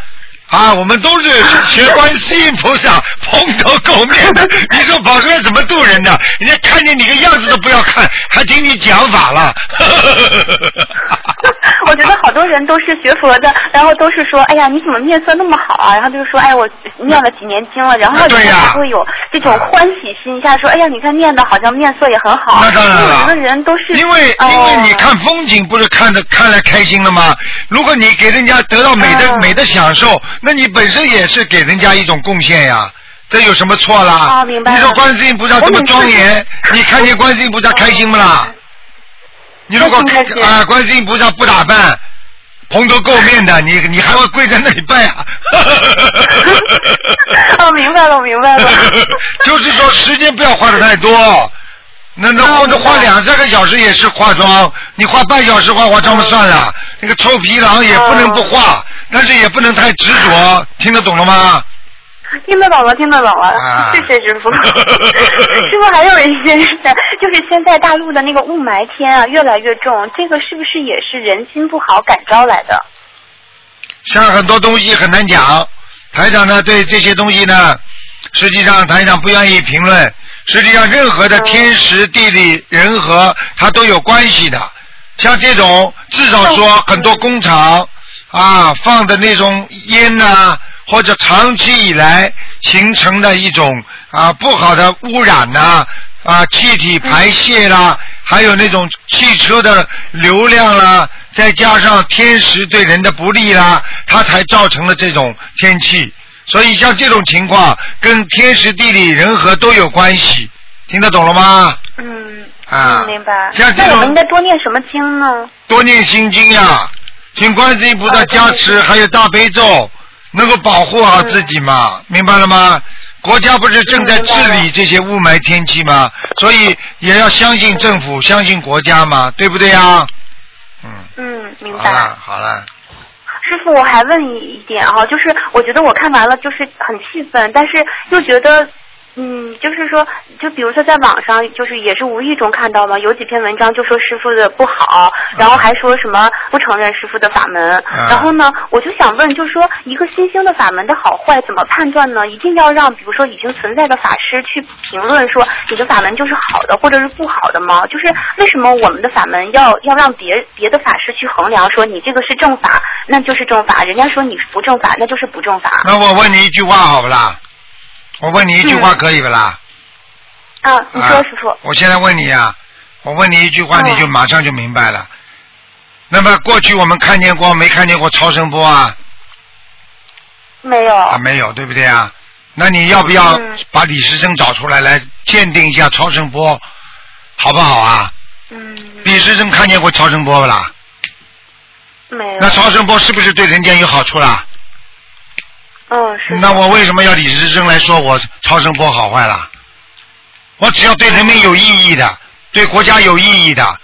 啊，我们都是学观世音菩萨 [laughs] 蓬头垢面的，你说跑出来怎么渡人呢？人家看见你个样子都不要看，还听你讲法了。[laughs] 我觉得好多人都是学佛的，然后都是说，哎呀，你怎么面色那么好啊？然后就是说，哎，我念了几年经了，然后啊对会有这种欢喜心一下，说，哎呀，你看念的好像面色也很好。那当然了人都是因为哦因为你看风景不是看的看来开心了吗？如果你给人家得到美的、嗯美的享受，那你本身也是给人家一种贡献呀。这有什么错啦？啊明白你说观世音菩萨这么庄严，你看见观世音菩萨开心不啦？你如果开啊，观世音菩萨不打扮，蓬头垢面的，你你还会跪在那里拜啊？[laughs] 哦，明白了，我明白了。[laughs] 就是说时间不要花的太多。那那哦或者花两三个小时也是化妆，你花半小时化化妆算了。那个臭皮囊也不能不化，但是也不能太执着，听得懂了吗？听得懂了，听得懂了，啊谢谢师傅。[laughs] 师傅还有一件事，就是现在大陆的那个雾霾天啊越来越重，这个是不是也是人心不好感召来的？像很多东西很难讲，台长呢对这些东西呢，实际上台长不愿意评论。实际上，任何的天时地利人和，它都有关系的。像这种，至少说很多工厂啊放的那种烟呐、或者长期以来形成的一种啊不好的污染呐、啊气体排泄啦，还有那种汽车的流量啦，再加上天时对人的不利啦，它才造成了这种天气。所以像这种情况跟天时地利人和都有关系，听得懂了吗？嗯，啊嗯，明白。像这种那我们应该多念什么经呢？多念心经呀，请观世音菩萨加持，还有大悲咒，能够保护好自己嘛，明白了吗？国家不是正在治理这些雾霾天气吗？所以也要相信政府，相信国家嘛，对不对呀？嗯，嗯，明白。好了好了，师傅，我还问你一点啊，就是我觉得我看完了就是很气愤，但是又觉得嗯，就是说，就比如说在网上，就是也是无意中看到嘛，有几篇文章就说师傅的不好，然后还说什么不承认师傅的法门。啊然后呢，我就想问，就是说一个新兴的法门的好坏怎么判断呢？一定要让比如说已经存在的法师去评论说你的法门就是好的或者是不好的吗？就是为什么我们的法门要要让别别的法师去衡量说你这个是正法，那就是正法；人家说你不正法，那就是不正法。那我问你一句话好不啦？我问你一句话嗯可以不啦？啊，你说啊师傅。我现在问你啊，我问你一句话，嗯你就马上就明白了。那么过去我们看见过没看见过超声波啊？没有。啊，没有，对不对啊？那你要不要嗯把李时珍找出来来鉴定一下超声波，好不好啊？嗯，李时珍看见过超声波不啦？没有。那超声波是不是对人间有好处啦？那我为什么要李时珍来说我超声波好坏啦？我只要对人民有意义的，对国家有意义的，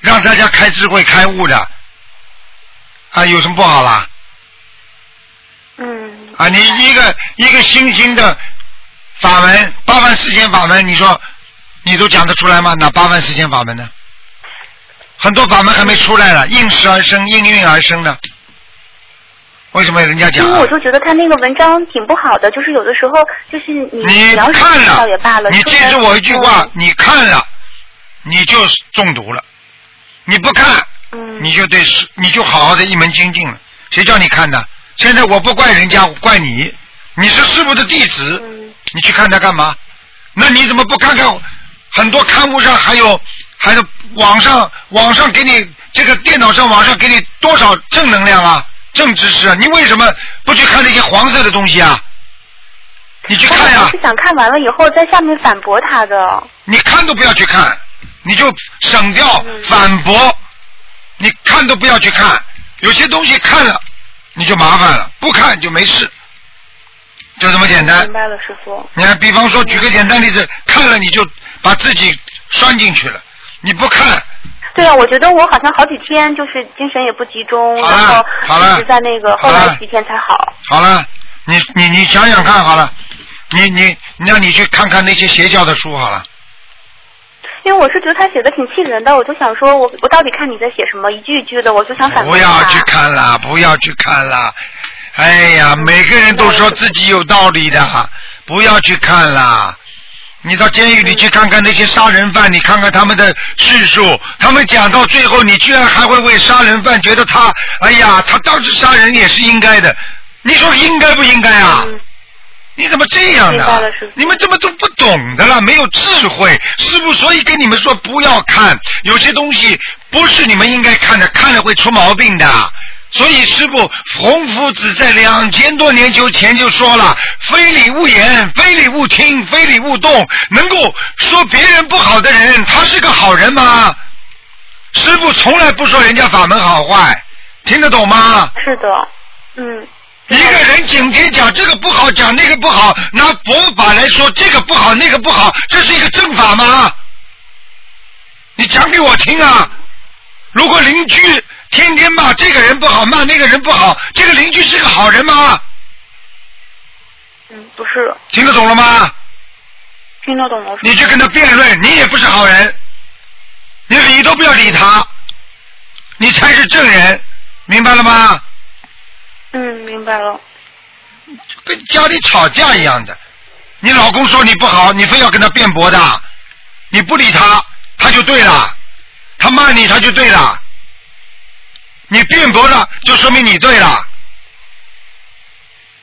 让大家开智慧开悟的，啊，有什么不好啦？嗯啊，你一个一个新兴的法门，八万四千法门，你说你都讲得出来吗？哪八万四千法门呢？很多法门还没出来呢，应时而生，应运而生呢。为什么人家讲、啊因为我？就觉得他那个文章挺不好的，就是有的时候就是你你看了也罢了，，你记住我一句话，嗯你看了，你就中毒了；你不看，嗯你就对师，你就好好的一门精进了。谁叫你看的？现在我不怪人家，我怪你。你是师傅的弟子，嗯你去看他干嘛？那你怎么不看看很多刊物上还有还有网上网上给你这个电脑上网上给你多少正能量啊，正知识啊？你为什么不去看那些黄色的东西啊？你去看呀、我是想看完了以后在下面反驳他的。你看都不要去看，你就省掉嗯反驳，你看都不要去看。有些东西看了你就麻烦了，不看就没事，就这么简单明。白了，师傅。你看，比方说，举个简单例子，看了你就把自己拴进去了，你不看，对啊，我觉得我好像好几天就是精神也不集中，好然后好了一直在那个，后来几天才好。好了，你你你想想看好了，你你让你去看看那些邪教的书好了。因为我是觉得他写的挺气人的，我就想说我我到底看你在写什么，一句一句的，我就想反。不要去看了，不要去看了。哎呀，每个人都说自己有道理的，不要去看了。你到监狱里去看看那些杀人犯，你看看他们的叙述，他们讲到最后，你居然还会为杀人犯觉得他，哎呀，他当时杀人也是应该的。你说应该不应该啊？嗯你怎么这样的？你们怎么都不懂的了？没有智慧，师傅所以跟你们说不要看，有些东西不是你们应该看的，看了会出毛病的。所以师傅洪夫子在两千多年就前就说了：“非礼勿言，非礼勿听，非礼勿动。”能够说别人不好的人，他是个好人吗？师傅从来不说人家法门好坏，听得懂吗？是的，嗯。一个人整天讲这个不好，讲那个不好，拿佛法来说这个不好那个不好，这是一个正法吗？你讲给我听啊！如果邻居天天骂这个人不好，骂那个人不好，这个邻居是个好人吗？嗯，不是，听得懂了吗？听得懂了。你去跟他辩论，你也不是好人，你理都不要理他，你才是正人，明白了吗？嗯，明白了。跟家里吵架一样的。你老公说你不好，你非要跟他辩驳的，你不理他，他就对了；他骂你，他就对了。你辩驳了，就说明你对了，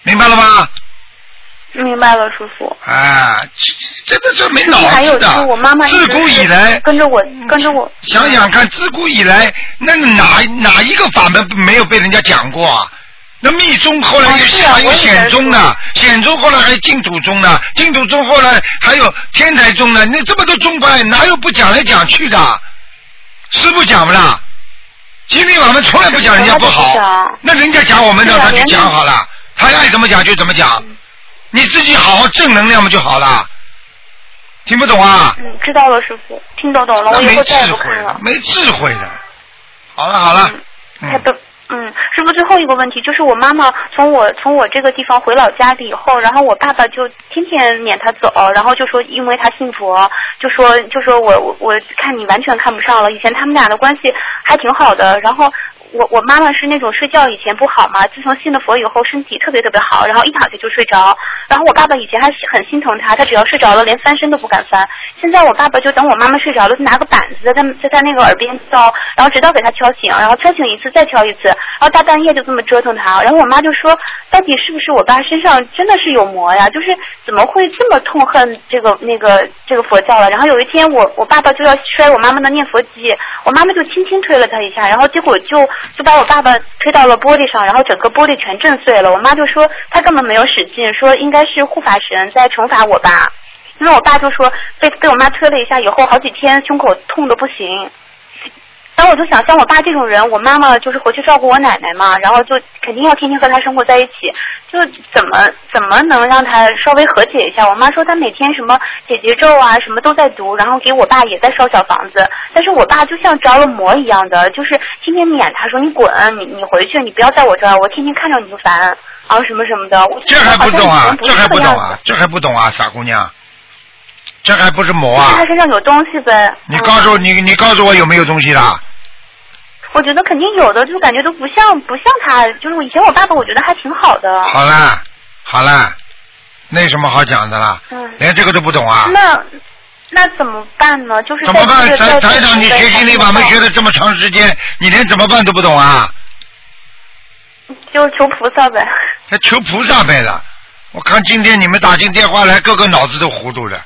明白了吗？明白了，师傅。啊，这这这没脑还有子就是我妈妈自古以来，跟着我，跟着我。想想看，自古以来，那哪哪一个法门没有被人家讲过啊？那密宗后来有啊啊还有显宗呢，显宗后来还有净土宗呢，净土宗后来还有天台宗呢。那这么多宗派，哪有不讲来讲去的？师傅讲不啦？心灵法门从来不讲人家不好那人家讲我们让他去是啊连讲好了，他爱怎么讲就怎么讲，你自己好好正能量不就好了？听不懂啊？嗯，知道了，师傅，听得懂了，我以后再也智慧不看了。没智慧的。好了好了，嗯，太笨，嗯，嗯师傅，最后一个问题就是我妈妈从我从我这个地方回老家了以后，然后我爸爸就天天撵她走，然后就说因为她信佛，就说就说我我看你完全看不上了，以前他们俩的关系还挺好的，然后。我我妈妈是那种睡觉以前不好嘛，自从信了佛以后身体特别特别好，然后一躺下就睡着。然后我爸爸以前还很心疼她，她只要睡着了连翻身都不敢翻。现在我爸爸就等我妈妈睡着了，就拿个板子在她在她那个耳边敲，然后直到给她敲醒，然后敲醒一次再敲一次，然后大半夜就这么折腾她。然后我妈就说，到底是不是我爸身上真的是有魔呀？就是怎么会这么痛恨这个那个这个佛教了？然后有一天我我爸爸就要摔我妈妈的念佛机，我妈妈就轻轻推了他一下，然后结果就。就把我爸爸推到了玻璃上，然后整个玻璃全震碎了。我妈就说她根本没有使劲，说应该是护法神在惩罚我吧。因为我爸就说被被我妈推了一下以后，好几天胸口痛的不行。然后我就想，像我爸这种人，我妈妈就是回去照顾我奶奶嘛，然后就肯定要天天和他生活在一起，就怎么怎么能让他稍微和解一下？我妈说她每天什么姐姐咒啊，什么都在读，然后给我爸也在烧小房子，但是我爸就像着了魔一样的，就是天天撵他说你滚，你你回去，你不要在我这儿，我天天看着你就烦，然后什么什么的。这还不懂啊？这还不懂啊？这还不懂啊？傻姑娘，这还不是魔啊？他身上有东西呗。你告诉你，你告诉我有没有东西啦？我觉得肯定有的，就感觉都不像不像他，就是以前我爸爸，我觉得还挺好的。好啦，好啦，那有什么好讲的啦？嗯。连这个都不懂啊？那那怎么办呢？就是怎么办？台台长，你学心理法门学了这么长时间，你连怎么办都不懂啊？就求菩萨呗。还求菩萨呗的？我看今天你们打进电话来，个个脑子都糊涂的。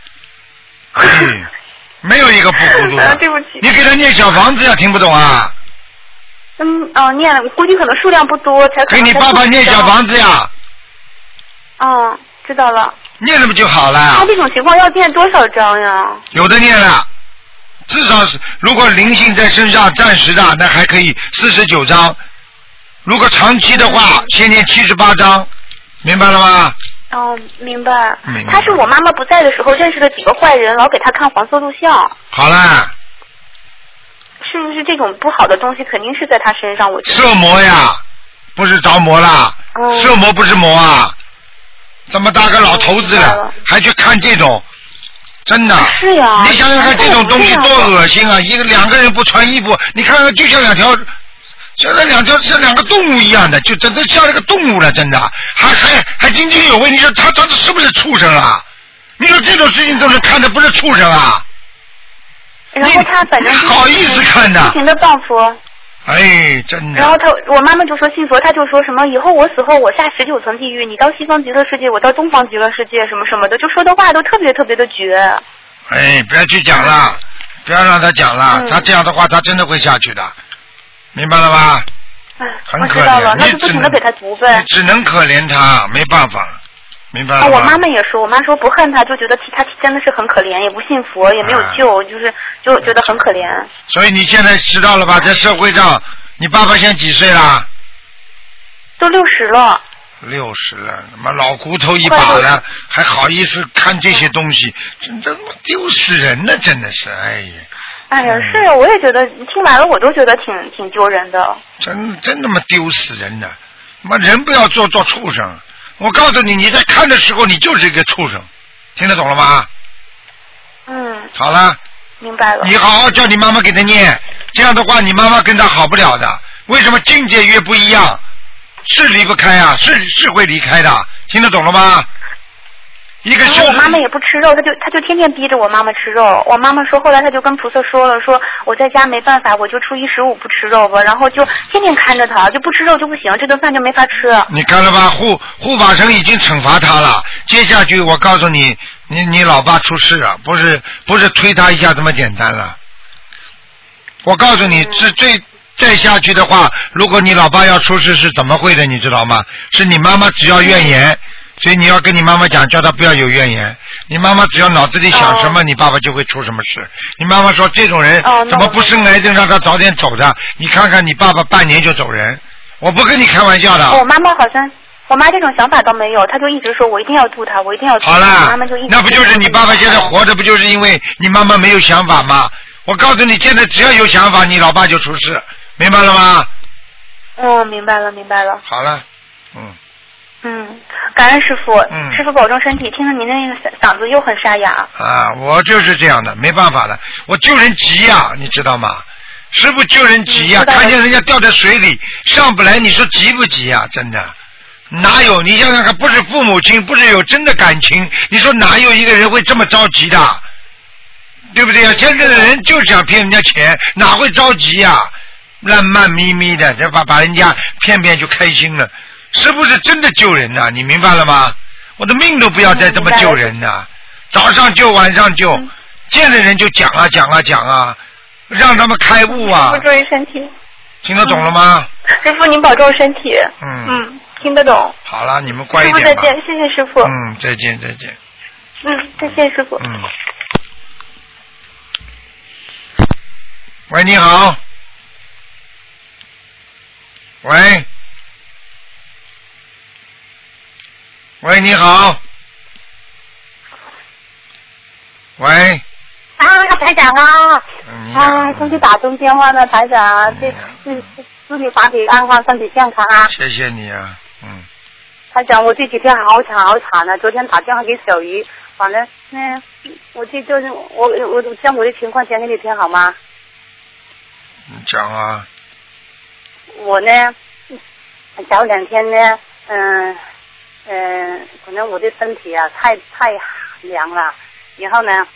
[coughs] 没有一个不糊涂的。对不起。你给他念小房子呀，听不懂啊？嗯哦，念了，估计可能数量不多，才给你爸爸念小房子呀。哦，知道了。念了不就好了？他这种情况要念多少张呀？有的念了，至少是如果灵性在身上暂时的，那还可以四十九章。如果长期的话，先念七十八章，明白了吗？哦，明白。明白。他是我妈妈不在的时候认识的几个坏人，老给他看黄色录像。好啦。是不是这种不好的东西肯定是在他身上？我觉得色魔呀，不是着魔啦，色魔不是魔啊！这么大个老头子了，还去看这种，真的。是呀。你想想看，这种东西多恶心啊！一个两个人不穿衣服，你看看就像两条，像那两条像两个动物一样的，就真的像那个动物了，真的，还还还津津有味。你说他他是不是畜生啊？你说这种事情都是看的不是畜生啊？然后他反正好意思看的，不停的谤佛。哎，真的。然后他，我妈妈就说信佛，他就说什么以后我死后我下十九层地狱，你到西方极乐世界，我到东方极乐世界，什么什么的，就说的话都特别特别的绝。哎，不要去讲了，不要让他讲了，他这样的话他真的会下去的，明白了吧？哎，很可怜，那就不停的给他读呗。你只能可怜他，没办法。明白了我妈妈也说，我妈说不恨他，就觉得他真的是很可怜，也不信佛，也没有救，就是就觉得很可怜。所以你现在知道了吧？在社会上，你爸爸现在几岁了？都六十了。六十了，他妈老骨头一把了，还好意思看这些东西，真他妈丢死人了，真的是，哎呀。哎呀，是啊，我也觉得听完了，我都觉得挺挺丢人的。真真他妈丢死人的，妈人不要做做畜生。我告诉你，你在看的时候，你就是一个畜生，听得懂了吗？嗯。好了。明白了。你好好叫你妈妈给他念，这样的话，你妈妈跟他好不了的。为什么境界越不一样，是离不开啊？是是会离开的，听得懂了吗？然后我妈妈也不吃肉，她就她就天天逼着我妈妈吃肉。我妈妈说，后来她就跟菩萨说了，说我在家没办法，我就初一十五不吃肉吧。然后就天天看着他，就不吃肉就不行，这顿饭就没法吃。你看了吧？护护法神已经惩罚他了。接下去我告诉你，你你老爸出事了，不是不是推他一下这么简单了。我告诉你，是最再下去的话，如果你老爸要出事，是怎么会的？你知道吗？是你妈妈只要怨言。所以你要跟你妈妈讲，叫她不要有怨言。你妈妈只要脑子里想什么，你爸爸就会出什么事。你妈妈说这种人怎么不生癌症，让他早点走的？你看看你爸爸半年就走人，我不跟你开玩笑的。我妈妈好像，我妈这种想法倒没有，她就一直说我一定要渡他，我一定要。好了，那不就是你爸爸现在活着，不就是因为你妈妈没有想法吗？我告诉你，现在只要有想法，你老爸就出事，明白了吗？嗯，明白了，明白了。好了，嗯，嗯，感恩师傅，嗯师傅保重身体。听着您的那个嗓嗓子又很沙哑。啊，我就是这样的，没办法的，我救人急呀、你知道吗？师傅救人急呀、看见人家掉在水里上不来，你说急不急呀、真的，哪有？你想想看，不是父母亲，不是有真的感情，你说哪有一个人会这么着急的？对不对呀？现在的人就想骗人家钱，哪会着急呀、烂漫咪咪的，这把把人家骗骗就开心了，是不是真的救人呐、你明白了吗？我的命都不要再这么救人呐、早上救，晚上救，嗯见了人就讲啊讲啊讲啊，让他们开悟啊师傅，注意身体。听得懂了吗？师傅您保重身体。嗯嗯，听得懂。好了，你们乖一点吧。傅再见，谢谢师傅。嗯，再见再见。嗯，再见师傅。嗯。喂，你好。喂。喂，你好。喂。啊，台长啊，啊，好终于打通电话了，台长，这嗯这祝你法体安康，身体健康啊！谢谢你啊，嗯，台长，我这几天好惨好惨啊！昨天打电话给小鱼，反正那、我这就是我我我将我的情况讲给你听好吗？你讲啊，我呢，早两天呢，嗯嗯，可能我的身体啊太太凉了，然后呢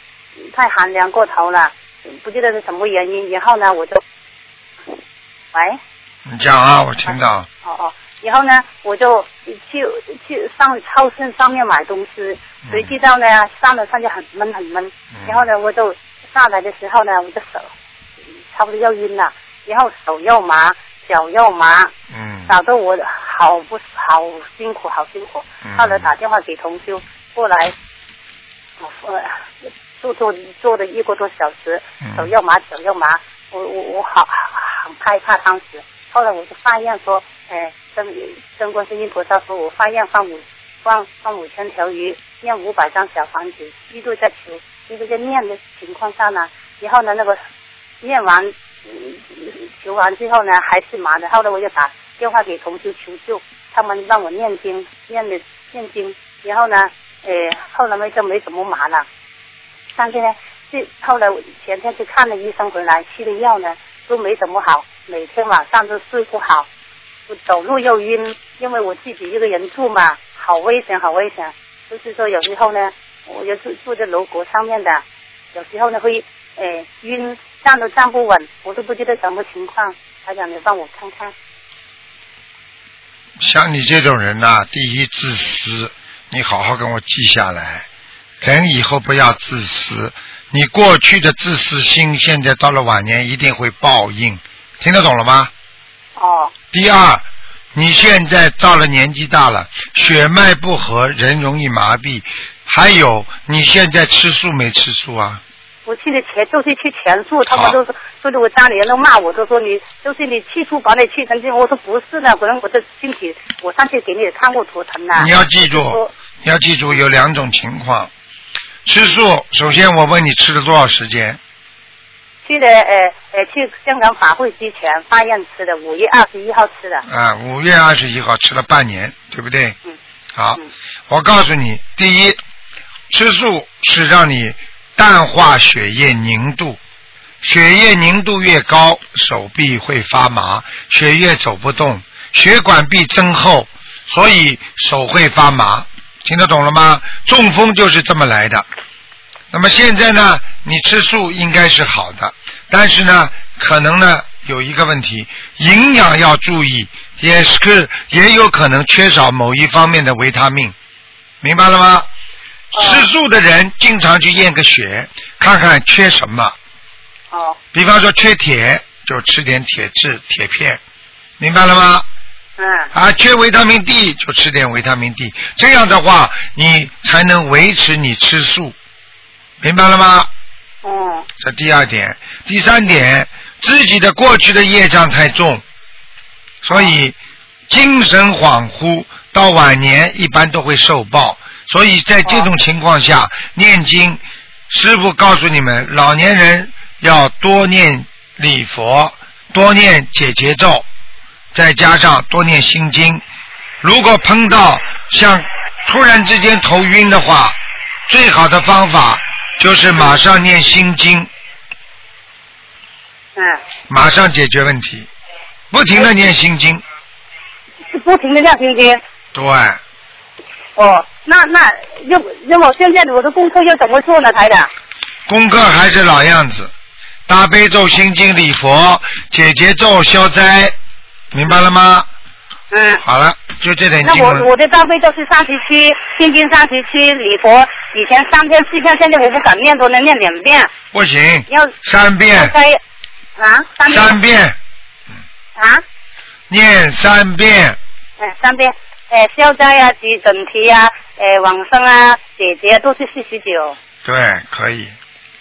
太寒凉过头了，不记得是什么原因，然后呢我就，喂。你讲啊，我听到。哦哦，然后呢，我就去去上超市上面买东西，谁知道呢，上了上去很闷很闷，嗯然后呢，我就下来的时候呢，我的手差不多要晕了，然后手又麻，脚又麻，嗯。搞得我好不好辛苦，好辛苦。嗯。后来打电话给同修过来，我呃坐坐坐了一个多小时，嗯。手又麻，脚又麻，我我我好很害怕当时。后来我就发愿说，哎，跟跟观世音菩萨说，我发愿放五放放五千条鱼，念五百张小房子，一路在求，一路在念的情况下呢，然后呢那个念完嗯求完之后呢还是麻的，后来我就打电话给同修求救，他们让我念经，念的念经，然后呢，呃，后来没就没怎么麻了，但是呢，这后来我前天去看了医生回来，吃的药呢都没怎么好，每天晚上都睡不好，我走路又晕，因为我自己一个人住嘛，好危险，好危险。就是说有时候呢，我就住住在楼阁上面的，有时候呢会呃晕，站都站不稳，我都不记得什么情况，台长你帮我看看。像你这种人呐、第一自私，你好好跟我记下来。人以后不要自私，你过去的自私心，现在到了晚年一定会报应，听得懂了吗？哦第二，你现在到了年纪大了，血脉不和，人容易麻痹。还有，你现在吃素没吃素啊？我去的前就是去前素，他们都说说的我家里人都骂我，都说你就是你气素把你气成这样，我说不是的，可能我的身体，我上次给你看过图腾了。你要记住，你要记住有两种情况。吃素，首先我问你吃了多少时间？去的呃呃去香港法会之前发愿吃的，五月二十一号吃的。啊，五月二十一号吃了半年，对不对？嗯。好嗯，我告诉你，第一，吃素是让你淡化血液凝度，血液凝度越高，手臂会发麻，血液走不动，血管壁增厚，所以手会发麻。听得懂了吗？中风就是这么来的。那么现在呢，你吃素应该是好的，但是呢，可能呢有一个问题，营养要注意，也是也有可能缺少某一方面的维他命，明白了吗？吃素的人经常去验个血，看看缺什么，哦比方说缺铁，就吃点铁质铁片，明白了吗？嗯啊，缺维他命 D 就吃点维他命 D，这样的话你才能维持你吃素，明白了吗？嗯这第二点，第三点，自己的过去的业障太重，所以精神恍惚，到晚年一般都会受报。所以在这种情况下，念经，师傅告诉你们，老年人要多念礼佛，多念解结咒，再加上多念心经。如果碰到像突然之间头晕的话，最好的方法就是马上念心经，嗯，马上解决问题，不停的念心经。是不停的念心经。对，哦，那那要要我现在我的功课要怎么做呢，台长？功课还是老样子，大悲咒、心经、礼佛、解结咒、消灾，明白了吗？嗯。好了，就这点那我。我的大悲咒是三十七，心经三十七，礼佛以前三篇四篇，现在我不敢念，都能念两遍。不行，要三遍啊，三遍三遍，啊，念三遍，嗯，三遍。呃，消灾啊，及整体啊，呃，往生啊，姐姐都是四十九。对，可以。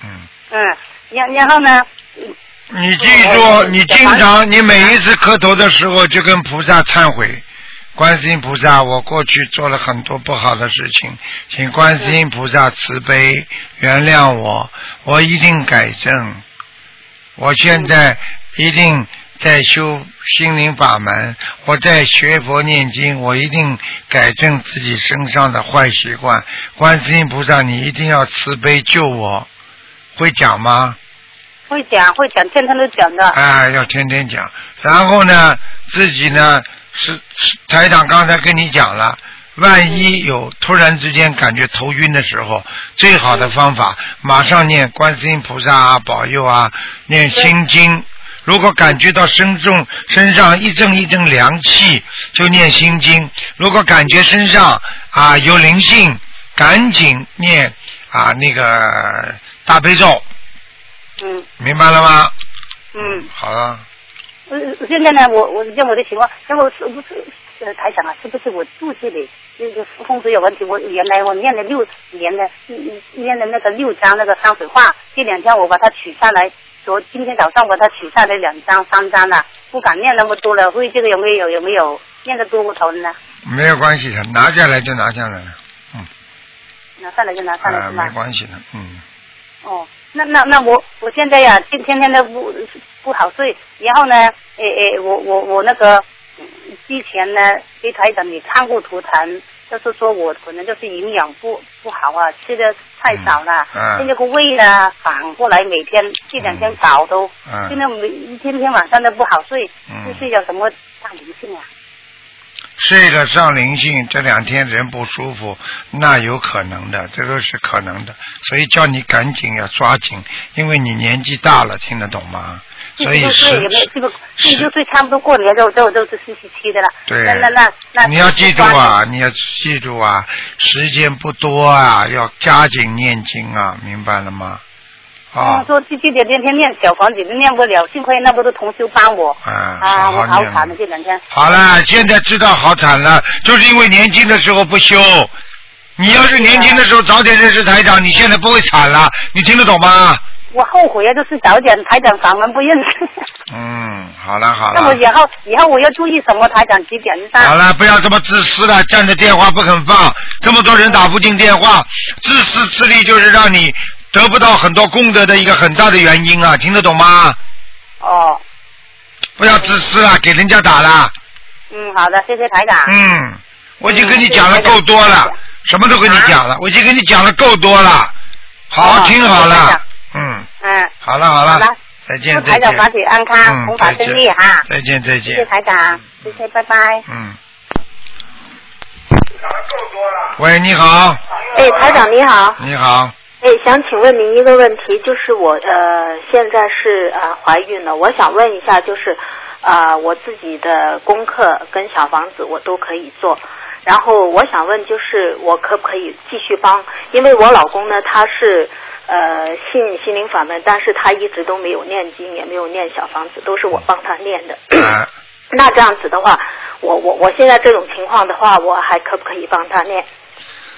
嗯，嗯，然然后呢？你记住，你经常，你每一次磕头的时候就跟菩萨忏悔，观世音菩萨，我过去做了很多不好的事情，请观世音菩萨慈悲原谅我，我一定改正。我现在一定在修心灵法门，我在学佛念经，我一定改正自己身上的坏习惯。观世音菩萨，你一定要慈悲救我，会讲吗？会讲会讲，天天都讲的。哎，要天天讲。然后呢，自己呢是是台长刚才跟你讲了，万一有突然之间感觉头晕的时候，最好的方法马上念观世音菩萨啊保佑啊，念心经。如果感觉到身中身上一阵一阵凉气，就念心经；如果感觉身上啊有灵性，赶紧念啊那个大悲咒，嗯明白了吗？嗯。好了。呃，现在呢，我我像我的情况，像我是不是呃台长啊？是不是我肚子里那个风水有问题？我原来我念了六年的，念了那个六张那个山水画，这两天我把它取下来，昨今天早上把它取下来两张三张了，不敢念那么多了，会这个有没有有没有念的多过头了呢？没有关系的，拿下来就拿下来嗯，拿下来就拿下来啊，是吧？没关系的，嗯，哦，那那那我我现在呀，天天天的不不好睡，然后呢，诶诶，我我我那个嗯之前呢，给台长你看过图腾，就是说我可能就是营养不不好啊，吃的太少了，嗯现在个胃呢反过来每天这两天搞都，嗯现在每一天天晚上都不好睡，嗯是睡着什么大灵性啊？睡了上灵性，这两天人不舒服，那有可能的，这都是可能的，所以叫你赶紧要抓紧，因为你年纪大了，听得懂吗？所以四十岁有没有是这个四十岁差不多过年都都都是四十七的了，对那那那那你要记住啊，你要记住啊，时间不多啊，要加紧念经啊，明白了吗？啊嗯，说这这两天天念小房子都念不了，幸亏那么多同修帮我。啊，我好惨的这两天。好了，现在知道好惨了，就是因为年轻的时候不修。你要是年轻的时候早点认识台长，你现在不会惨了。你听得懂吗？我后悔啊，就是早点台长法门不认识。嗯，好了好了那我，以后以后我要注意什么？台长几点上？好了，不要这么自私了，占着电话不肯放，这么多人打不进电话，自私自利就是让你得不到很多功德的一个很大的原因啊，听得懂吗？哦，不要自私了，给人家打了。嗯，好的，谢谢台长。嗯，我已经跟你嗯讲了够多了什么都跟你讲了，我已经跟你讲了够多了，好好哦听好了。嗯，嗯，好了好了。好了，再见祝再见。台长法体安康，嗯弘法再见。顺利哈。再见再见。谢谢。台长，谢谢，拜拜。嗯。喂，你好，哎，台长你好，你好，哎，想请问您一个问题，就是我呃现在是呃怀孕了，我想问一下，就是呃我自己的功课跟小房子我都可以做，然后我想问就是我可不可以继续帮，因为我老公呢他是呃信心灵法门，但是他一直都没有念经，也没有念小房子，都是我帮他念的。啊，[clears throat] 那这样子的话，我我我现在这种情况的话，我还可不可以帮他念？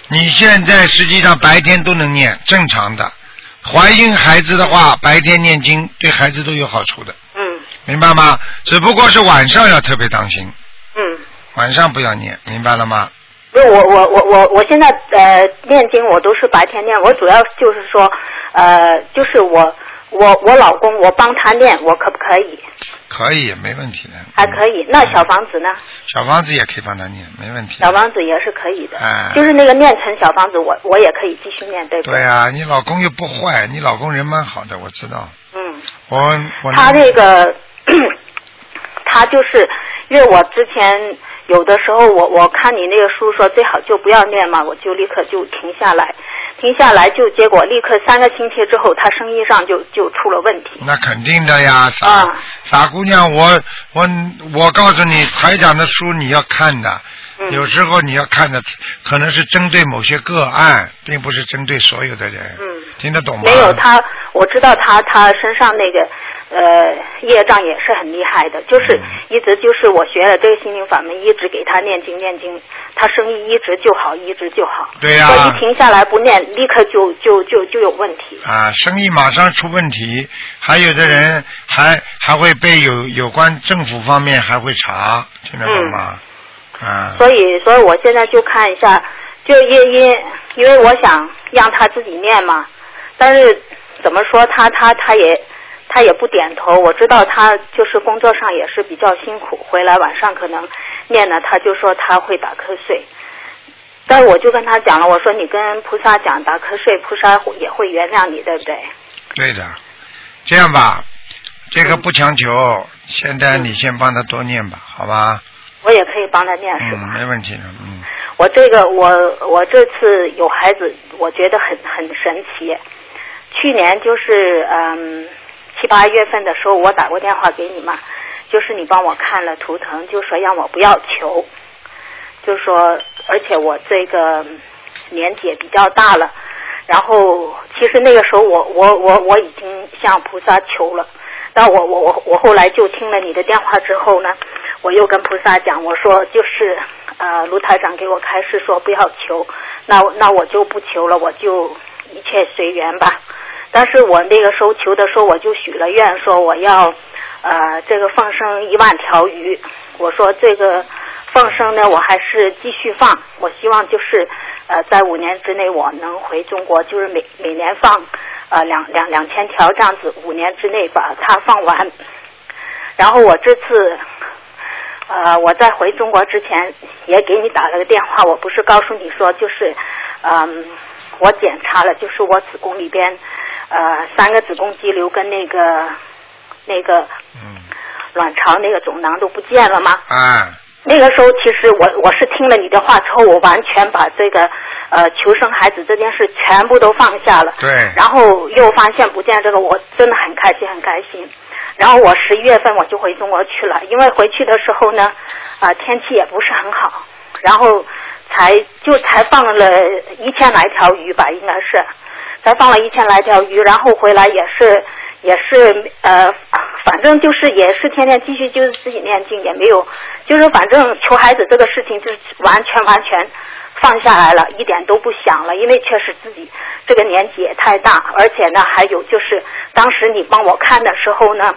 你现在实际上白天都能念，正常的。怀孕孩子的话，白天念经对孩子都有好处的，嗯明白吗？只不过是晚上要特别当心，嗯。晚上不要念，明白了吗？不是我我我我我现在呃念经我都是白天念，我主要就是说呃就是我我我老公我帮他念，我可不可以？可以，没问题的。还可以。那小房子呢？小房子也可以帮他念，没问题。小房子也是可以的，哎就是那个念成小房子，我我也可以继续念，对不对啊，你老公又不坏，你老公人蛮好的，我知道。嗯。我我他这个，[clears throat] 他就是因为我之前有的时候我我看你那个书说最好就不要念嘛，我就立刻就停下来，停下来就结果立刻三个星期之后，他生意上就就出了问题。那肯定的呀，傻、啊。傻姑娘，我我我告诉你，台长的书你要看的，嗯有时候你要看的可能是针对某些个案，并不是针对所有的人。嗯。听得懂吗？没有他，我知道他他身上那个呃业障也是很厉害的，就是嗯一直就是我学了这个心灵法门，一直给他念经念经，他生意一直就好，一直就好。对呀一停下来不念，立刻就就就就有问题。啊，生意马上出问题，还有的人还还会被有有关政府方面还会查，听得懂吗？啊，所以，所以我现在就看一下，就因因因为我想让他自己念嘛，但是怎么说他他他也他也不点头。我知道他就是工作上也是比较辛苦，回来晚上可能念呢，他就说他会打瞌睡。但我就跟他讲了，我说你跟菩萨讲打瞌睡，菩萨也会原谅你，对不对？对的，这样吧，这个不强求，现在你先帮他多念吧，好吧？我也可以帮他念，是吧？嗯，没问题的，嗯，我这个我我这次有孩子，我觉得很很神奇。去年就是嗯七八月份的时候，我打过电话给你嘛，就是你帮我看了图腾，就说让我不要求，就说而且我这个年纪也比较大了，然后其实那个时候我我我我已经向菩萨求了，但我我我我后来就听了你的电话之后呢，我又跟菩萨讲，我说就是呃卢台长给我开示说不要求，那那我就不求了，我就一切随缘吧。但是我那个时候求的时候，我就许了愿，说我要呃这个放生一万条鱼。我说这个放生呢，我还是继续放。我希望就是呃在五年之内我能回中国，就是每每年放呃两两两千条这样子，五年之内把它放完。然后我这次呃我在回中国之前也给你打了个电话，我不是告诉你说就是嗯。我检查了，就是我子宫里边，呃，三个子宫肌瘤跟那个那个卵巢那个肿囊都不见了吗？啊，那个时候其实我我是听了你的话之后，我完全把这个呃求生孩子这件事全部都放下了。对。然后又发现不见这个，我真的很开心，很开心。然后我十一月份我就回中国去了，因为回去的时候呢，啊、天气也不是很好，然后才就才放了一千来条鱼吧，应该是，才放了一千来条鱼，然后回来也是也是呃，反正就是也是天天继续就是自己念经，也没有，就是反正求孩子这个事情就是完全完全放下来了，一点都不想了，因为确实自己这个年纪也太大，而且呢还有就是当时你帮我看的时候呢，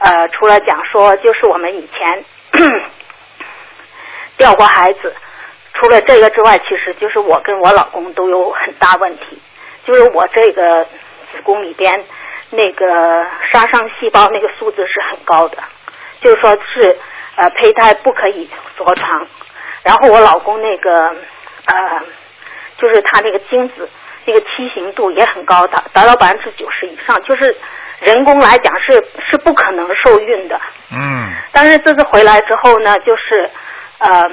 呃，除了讲说就是我们以前 [coughs] 掉过孩子。除了这个之外，其实就是我跟我老公都有很大问题，就是我这个子宫里边那个杀伤细胞那个数字是很高的，就是说是呃胚胎不可以着床，然后我老公那个呃就是他那个精子那个畸形度也很高达，达到百分之九十以上，就是人工来讲是是不可能受孕的。嗯。但是这次回来之后呢，就是呃。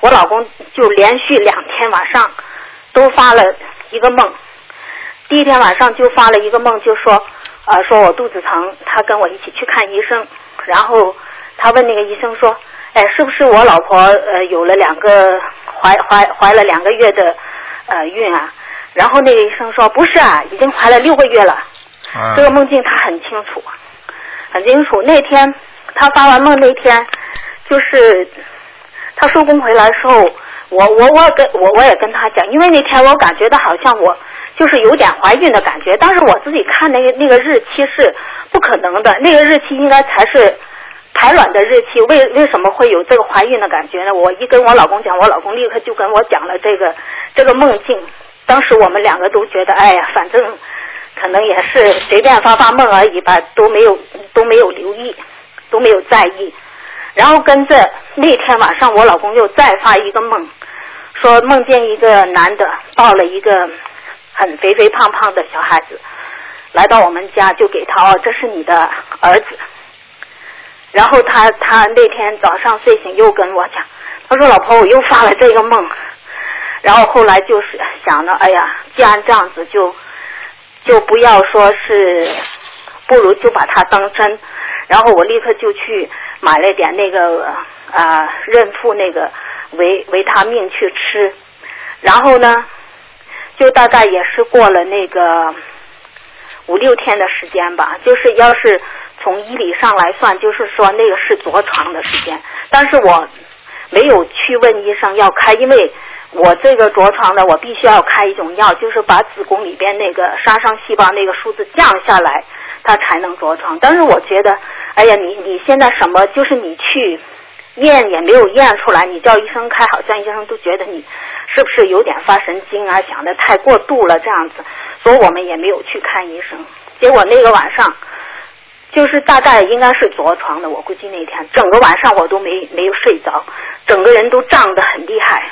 我老公就连续两天晚上都发了一个梦，第一天晚上就发了一个梦，就说呃说我肚子疼，他跟我一起去看医生，然后他问那个医生说，哎是不是我老婆呃有了两个怀怀怀了两个月的呃孕啊？然后那个医生说不是啊，已经怀了六个月了。啊。这个梦境他很清楚，很清楚。那天他发完梦那天就是。他收工回来的时候，我我我跟我我也跟他讲，因为那天我感觉到好像我就是有点怀孕的感觉，但是我自己看那个那个日期是不可能的，那个日期应该才是排卵的日期，为为什么会有这个怀孕的感觉呢？我一跟我老公讲，我老公立刻就跟我讲了这个这个梦境，当时我们两个都觉得，哎呀，反正可能也是随便发发梦而已吧，都没有都没有留意，都没有在意。然后跟着那天晚上，我老公又再发一个梦，说梦见一个男的抱了一个很肥肥胖胖的小孩子，来到我们家，就给他哦，这是你的儿子。然后他他那天早上睡醒又跟我讲，他说老婆我又发了这个梦，然后后来就是想着，哎呀，既然这样子就就不要说是，不如就把它当真。然后我立刻就去买了点那个啊孕妇那个维维他命去吃，然后呢，就大概也是过了那个五六天的时间吧，就是要是从医理上来算，就是说那个是着床的时间，但是我没有去问医生要开，因为我这个着床的我必须要开一种药，就是把子宫里边那个杀伤细胞那个数字降下来。他才能着床，但是我觉得，哎呀，你你现在什么，就是你去验也没有验出来，你叫医生开，好像医生都觉得你是不是有点发神经啊，想的太过度了这样子，所以我们也没有去看医生。结果那个晚上，就是大概应该是着床的，我估计那天整个晚上我都没没有睡着，整个人都胀得很厉害，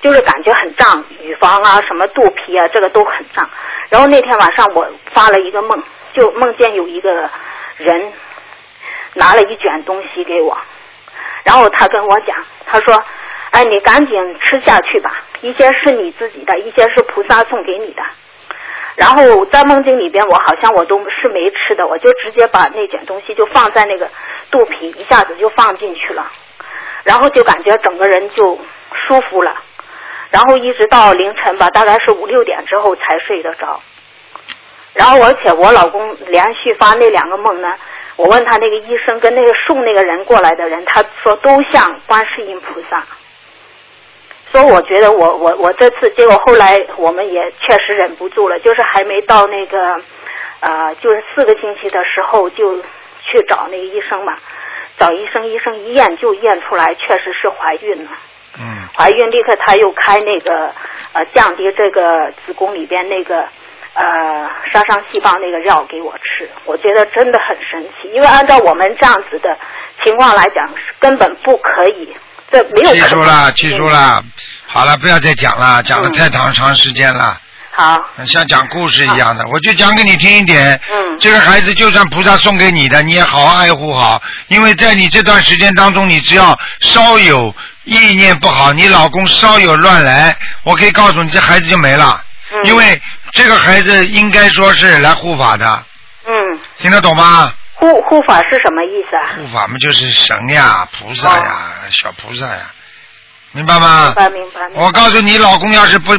就是感觉很胀，乳房啊什么肚皮啊这个都很胀。然后那天晚上我发了一个梦。就梦见有一个人拿了一卷东西给我，然后他跟我讲，他说：“哎，你赶紧吃下去吧，一些是你自己的，一些是菩萨送给你的。”然后在梦境里边，我好像我都是没吃的，我就直接把那卷东西就放在那个肚皮，一下子就放进去了，然后就感觉整个人就舒服了，然后一直到凌晨吧，大概是五六点之后才睡得着。然后，而且我老公连续发那两个梦呢，我问他那个医生跟那个送那个人过来的人，他说都像观世音菩萨。所以我觉得我我我这次，结果后来我们也确实忍不住了，就是还没到那个呃，就是四个星期的时候就去找那个医生嘛，找医生，医生一验就验出来确实是怀孕了。嗯。怀孕立刻他又开那个呃降低这个子宫里边那个。呃，杀伤细胞那个药给我吃，我觉得真的很神奇。因为按照我们这样子的情况来讲，是根本不可以，这没有。记住了，记住了。好了，不要再讲了，讲了太长长时间了。好。像讲故事一样的，我就讲给你听一点。嗯。这个孩子就算菩萨送给你的，你也好好爱护好，因为在你这段时间当中，你只要稍有意念不好，你老公稍有乱来，我可以告诉你，这孩子就没了。嗯。因为。这个孩子应该说是来护法的，嗯，听得懂吗？护护法是什么意思啊？护法嘛，就是神呀、菩萨呀、小菩萨呀，明白吗？明白明白。我告诉你，老公要是不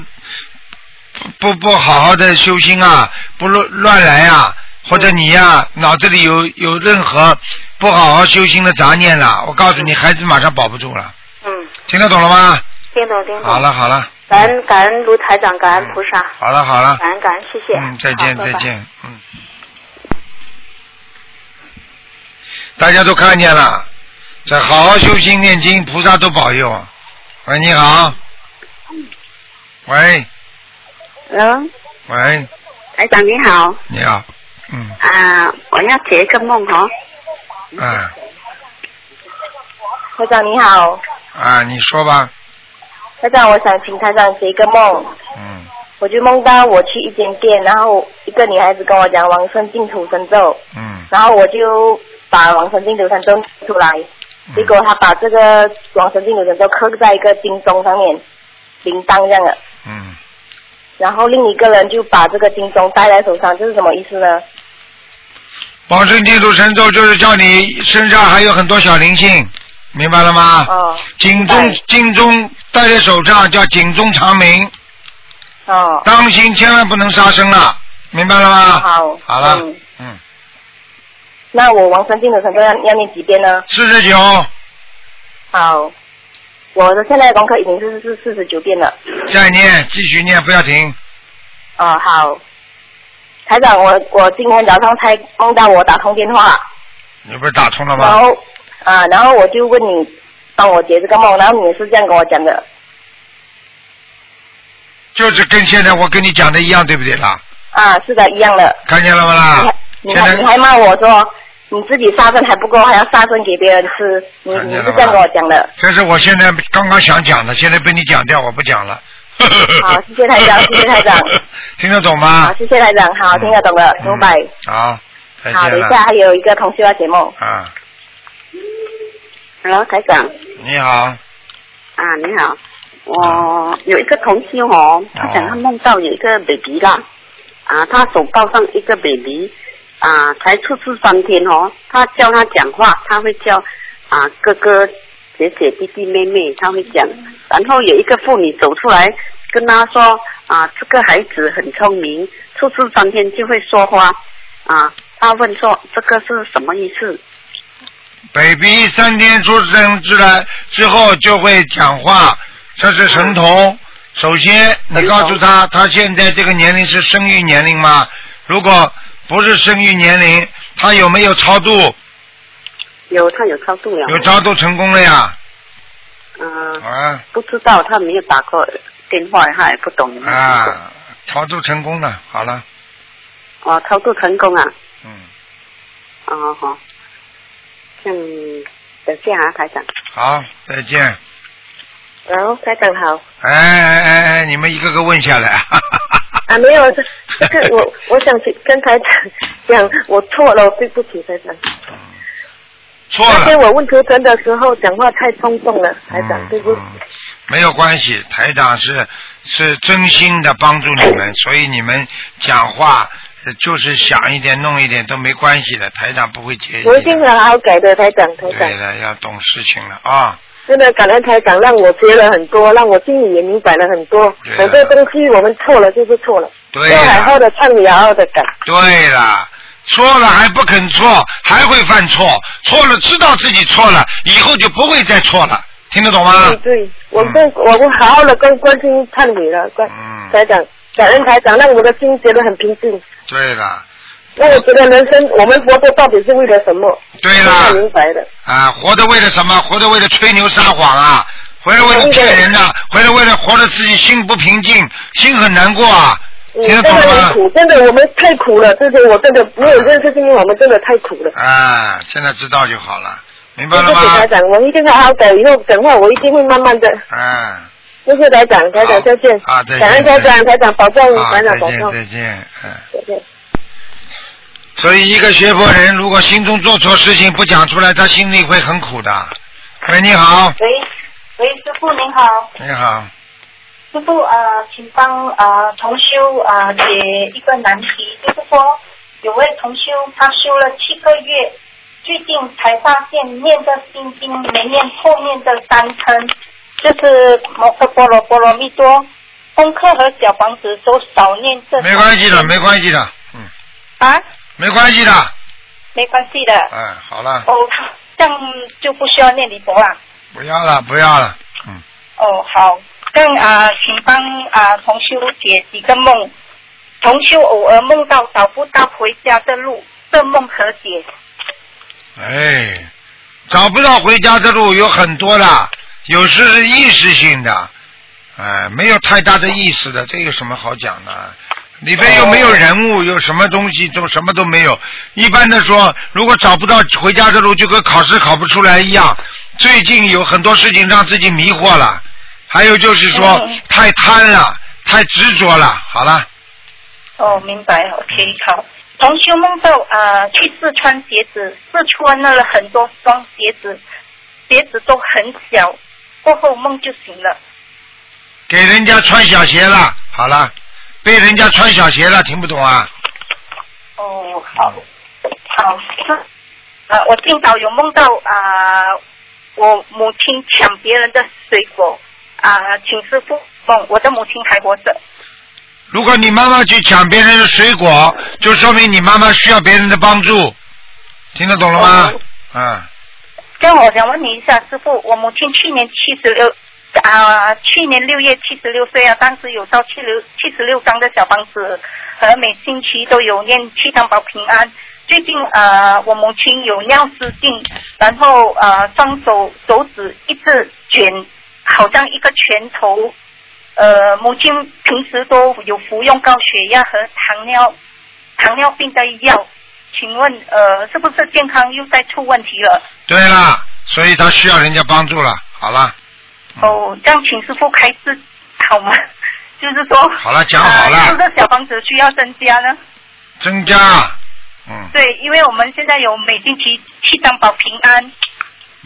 不不好好的修心啊，不乱乱来啊，或者你呀脑子里有有任何不好好修心的杂念了，我告诉你，孩子马上保不住了。嗯。听得懂了吗？听懂听懂。好了好了。感恩感恩卢台长，感恩菩萨。好了好了。感恩感恩，谢谢。嗯，再见再见，嗯。大家都看见了，在好好修心念经，菩萨都保佑。喂，你好。喂。喂。喂。台长你好。你好。嗯。啊，我要解一个梦哈。嗯。台长你好。啊，你说吧。台长，我想请台长解一个梦。嗯。我就梦到我去一间店，然后一个女孩子跟我讲往生净土神咒。嗯。然后我就把往生净土神咒出来，结果他把这个往生净土神咒刻在一个金钟上面，铃铛这样的。嗯。然后另一个人就把这个金钟戴在手上，这是什么意思呢？往生净土神咒就是叫你身上还有很多小灵性。明白了吗？哦。警钟，警钟戴在手上叫警钟长鸣。哦。当心，千万不能杀生了，明白了吗？好。好了。嗯。嗯。那我王生进的成功要要念几遍呢？四十九。好。我的现在的功课已经是是四十九遍了。再念，继续念，不要停。哦，好。台长，我我今天早上才梦到我打通电话。你不是打通了吗？然后。啊，然后我就问你帮我解这个梦，然后你是这样跟我讲的，就是跟现在我跟你讲的一样，对不对啦？啊，是的，一样的。看见了不啦？你还你还骂我说你自己杀生还不够，还要杀生给别人吃，你你是这样跟我讲的。这是我现在刚刚想讲的，现在被你讲掉，我不讲了。好，谢谢台长，[laughs] 谢谢台长。听得懂吗好，？谢谢台长，好，听得懂了，明白。好，再好，等。一下还有一个同学要节目。啊，Hello，台长你好，啊，你好，我有一个同修哦，他讲他梦到有一个 baby 啦，啊，他手抱上一个 baby，啊，才出世三天哦，他叫他讲话，他会叫啊哥哥、姐姐、弟弟、妹妹，他会讲，然后有一个妇女走出来跟他说啊，这个孩子很聪明，出世三天就会说话，啊，他问说这个是什么意思？baby 三天出生之来之后就会讲话，这是神童。首先，你告诉他，他现在这个年龄是生育年龄吗？如果不是生育年龄，他有没有超度？有，他有超度了。有超度成功了呀？嗯、啊不知道，他没有打过电话，他也不懂。啊，超度成功了，好了，哦，超度成功啊！嗯，哦好，嗯，等下啊，台长。好，再见。然后台长好。哎哎哎哎，你们一个个问下来。[laughs] 啊，没有，这这个我我想去跟台长讲，我错了，对不起台长。错了那天，我问图腾的时候讲话太冲动了，台长，对不起。没有关系，台长是是真心的帮助你们，所以你们讲话呃就是想一点弄一点都没关系的，台长不会介意。我一定会好好改的，台长，台长对。的，要懂事情了啊。真的感恩台长，让我学了很多，让我心里也明白了很多。很多东西我们错了就是错了，对要好，好的忏悔，好好的改。对了，错了还不肯错，还会犯错，错了知道自己错了，以后就不会再错了，听得懂吗？对对，我跟我们好好的跟关心忏悔了，关嗯台长，感恩台长，让我的心觉得很平静，对了，让我觉得人生我们活着到底是为了什么？对啦，明白的。啊，活着为了什么？活着为了吹牛撒谎啊，活着为了骗人呐、活着为了活着自己心不平静，心很难过啊，嗯，听得真的？很苦，真的我们太苦了，这些我真的没有认识经验，我们真的太苦了。啊，现在知道就好了，明白了吗谢谢台？长，我一定好好改，以后讲话我一定会慢慢的。啊，谢谢台长，台长再见。啊再见感恩台长，台长保重，台长保重。再见，嗯。再见。所以，一个学佛人如果心中做错事情不讲出来，他心里会很苦的。喂，你好，喂喂，师傅您好，你好，师傅呃，请帮呃同修呃解一个难题，就是说有位同修他修了七个月，最近才发现念的心经没念后面的三称，就是摩诃波罗波罗蜜多，功课和小房子都少念这没关系的，没关系的，嗯，啊，没关系的，没关系的。哎，好了，哦，这样就不需要念礼佛了。不要了，不要了，嗯哦，好，更啊、请帮啊、同修解几个梦。同修偶尔梦到找不到回家的路，这梦可解？哎，找不到回家的路有很多的，有时是意识性的，哎，没有太大的意思的，这有什么好讲的？里边又没有人物，有什么东西都什么都没有。一般的说，如果找不到回家的路，就跟考试考不出来一样。最近有很多事情让自己迷惑了，还有就是说嗯太贪了，太执着了。好了，哦，明白，OK，好。同修梦到啊、去试穿鞋子，试穿了很多双鞋子，鞋子都很小，过后梦就醒了。给人家穿小鞋了，好了，被人家穿小鞋了，听不懂啊？哦，好，好，是啊，我今早有梦到啊、我母亲抢别人的水果啊、请师傅梦，我的母亲还活着。如果你妈妈去抢别人的水果，就说明你妈妈需要别人的帮助，听得懂了吗？嗯，这样我想问你一下，师傅，我母亲去年七十六啊，去年六月七十六岁啊，当时有烧七六七十六张的小房子，和每星期都有念七张保平安。最近呃，我母亲有尿失禁，然后呃，双手手指一直卷，好像一个拳头呃，母亲平时都有服用高血压和糖尿糖尿病的药，请问呃，是不是健康又在出问题了？对了，所以他需要人家帮助了。好了，哦，这样请师傅开示好吗？[laughs] 就是说，好了讲好了。呃是不是小房子需要增加呢？增加，嗯，对，因为我们现在有每星期七张保平安，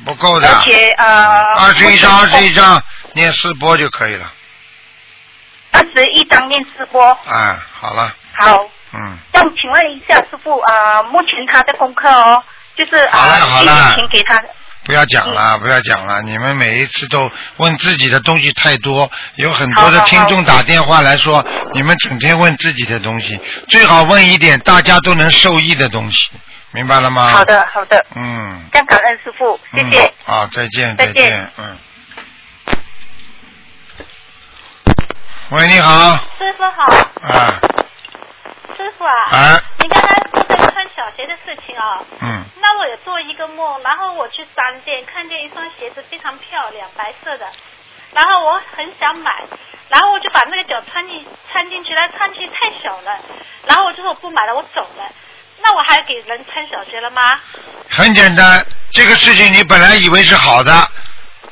不够的，而且呃，二十一张，二十一张，念四波就可以了。二十一张念四波。哎，好了，好，嗯，这样请问一下师傅啊、目前他的功课哦，就是啊，好了好了。请给他不要讲了，不要讲了。你们每一次都问自己的东西太多，有很多的听众打电话来说，你们整天问自己的东西，最好问一点大家都能受益的东西，明白了吗？好。的好的，嗯。这样感恩师傅，谢谢。嗯。好，再见，再见见，嗯。喂，你好，师傅好，啊，师傅啊，啊你刚才小鞋的事情啊，嗯，那我也做一个梦，然后我去商店看见一双鞋子非常漂亮，白色的，然后我很想买，然后我就把那个脚穿进穿进去，但穿进去太小了，然后我就说我不买了，我走了。那我还给人穿小鞋了吗？很简单，这个事情你本来以为是好的，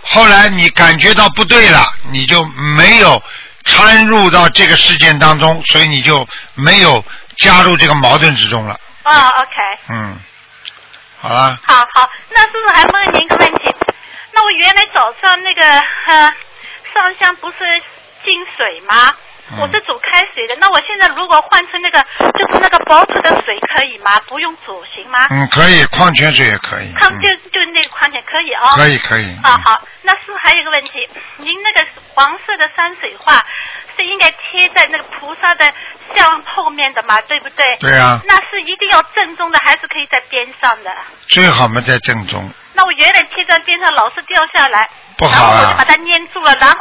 后来你感觉到不对了，你就没有掺入到这个事件当中，所以你就没有加入这个矛盾之中了。啊、o k 嗯，好啊，好好，那师傅还问您一个问题，那我原来早上那个呃上香不是进水吗？我是煮开水的，那我现在如果换成那个就是那个 bottle 的水可以吗？不用煮行吗？嗯，可以，矿泉水也可以，康就就那个矿泉可以哦。可以可以。啊好，那师傅还有一个问题，您那个黄色的山水画是应该贴在那个菩萨的像后面的嘛，对不对？对啊那是一定要正宗的，还是可以在边上的？最好嘛在正中，那我原来贴在边上老是掉下来，不好啊然后我就把。它粘住了，然后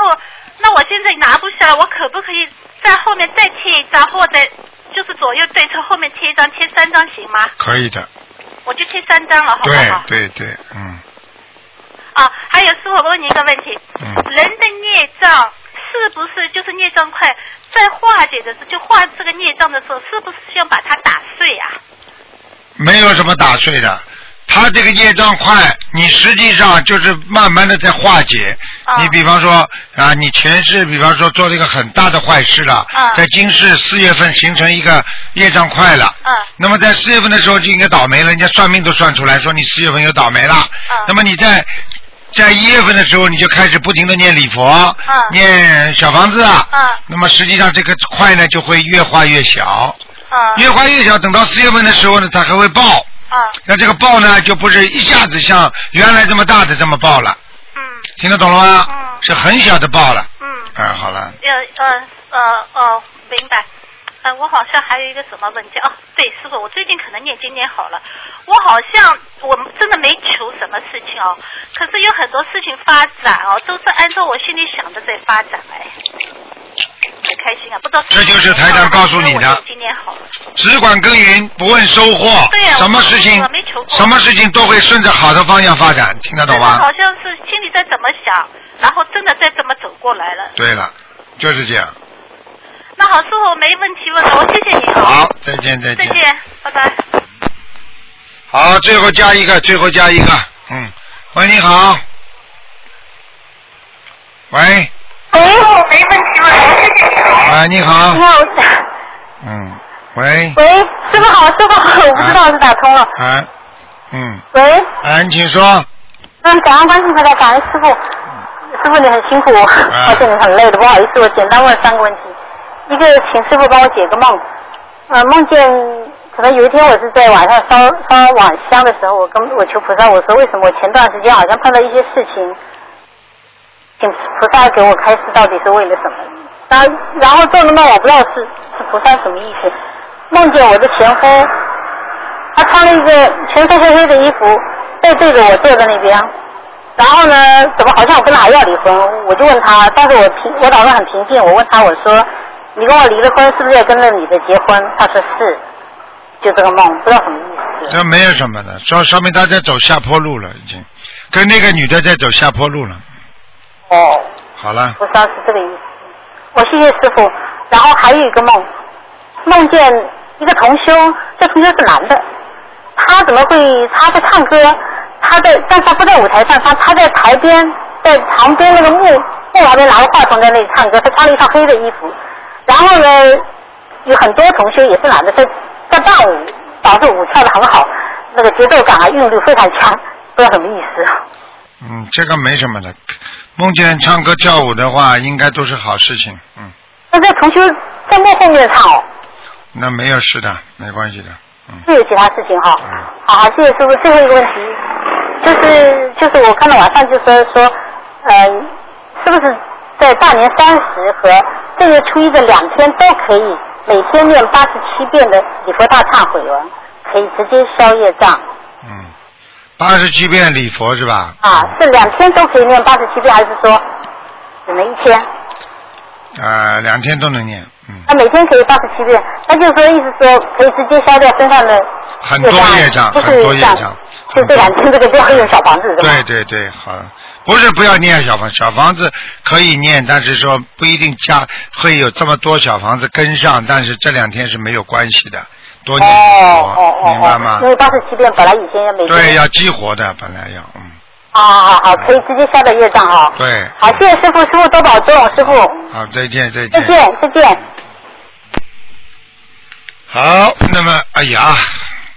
那我现在拿不下来，我可不可以在后面再贴一张，或者就是左右对称后面贴一张，贴三张行吗？可以的，我就贴三张了，好不对好？对对，嗯啊，还有师傅，我问你一个问题，嗯，人的孽障是不是就是孽障快，在化解的时候，就化这个孽障的时候，是不是需要把它打碎啊？没有什么打碎的。他这个业障快，你实际上就是慢慢的在化解。啊你比方说啊，你前世比方说做了一个很大的坏事了，啊在今世四月份形成一个业障快了。嗯那么在四月份的时候就应该倒霉了，人家算命都算出来说你四月份又倒霉了。嗯那么你在在一月份的时候你就开始不停的念礼佛，嗯念小房子啊。嗯那么实际上这个块呢就会越画越小，啊越画越小，等到四月份的时候呢，它还会爆。啊那这个爆呢，就不是一下子像原来这么大的这么爆了。嗯。听得懂了吗？嗯。是很小的爆了。嗯。啊，好了，呃呃呃呃，明白。呃，我好像还有一个什么问题哦，对，师傅，我最近可能念经念好了，我好像我真的没求什么事情哦，可是有很多事情发展哦，都是按照我心里想的在发展哎，很开心啊，不知道这就是台长告诉你的只管耕耘，不问收获。对呀什么事情没求，过什么事情都会顺着好的方向发展，听得懂吗？好像是心里在怎么想，然后真的在这么走过来了。对了，就是这样。那好，师傅没问题问了，我谢谢你哦。好，再见再见。再见，拜拜。好，最后加一个，最后加一个，嗯，喂，你好，喂，哦，没问题了，谢谢你。喂，你好你，好，嗯，喂，喂，师傅好，师傅好，我不知道是打通了。啊，嗯，喂，啊，你请说，嗯，感恩关心回来，感恩师傅。师傅你很辛苦，而且你很累的，不好意思，我简单问三个问题。一个，请师傅帮我解个梦。呃，梦见可能有一天我是在晚上烧烧晚香的时候，我跟我求菩萨，我说为什么我前段时间好像碰到一些事情，请菩萨给我开示到底是为了什么？然后然后做的梦我不知道是是菩萨什么意思，梦见我的前夫，他穿了一个全身黑黑的衣服，背对着我坐在那边。然后呢，怎么好像我跟他还要离婚？我就问他，但是我平我打算很平静，我问他我说，你跟我离了婚是不是要跟那女的结婚？他说是，就这个梦，不知道什么意思。这没有什么的，说说明他在走下坡路了，已经，跟那个女的在走下坡路了。哦，好了，不知道是这个意思。我谢谢师傅。然后还有一个梦，梦见一个同修，这同修是男的，他怎么会他在唱歌？他在，但他不在舞台上，他他在台边，在旁边那个木木旁边拿个话筒在那里唱歌，他穿了一套黑的衣服。然后呢，有很多同学也是懒得，在在伴舞，导致舞跳的很好，那个节奏感啊韵律非常强，不知道什么意思。嗯，这个没什么的。梦见唱歌跳舞的话，应该都是好事情。嗯，那这同学在幕后面唱哦，那没有事的，没关系的。嗯是有其他事情哈。好好，谢谢师傅。最后一个问题，就是就是我看到网上就说说，呃，是不是在大年三十和正月初一的两天都可以每天念八十七遍的礼佛大忏悔文，可以直接消业障嗯八十七遍礼佛是吧？啊？是两天都可以念八十七遍，还是说只能一天？呃，两天都能念，嗯那每天可以八十七遍，那就是说意思说可以直接消掉身上的很多业障，很多业障。就这两天这个不要用小房子？对对对，好，不是不要念小房，小房子可以念，但是说不一定加会有这么多小房子跟上，但是这两天是没有关系的，多念哦哦哦，明白吗因？为八十七遍本来以前要每天对，要激活的，本来要，嗯，好好好好，可以直接下到业障哈。对，好，谢谢师傅，师傅多保重，师傅好，再见再见。再见再见。好，那么哎呀，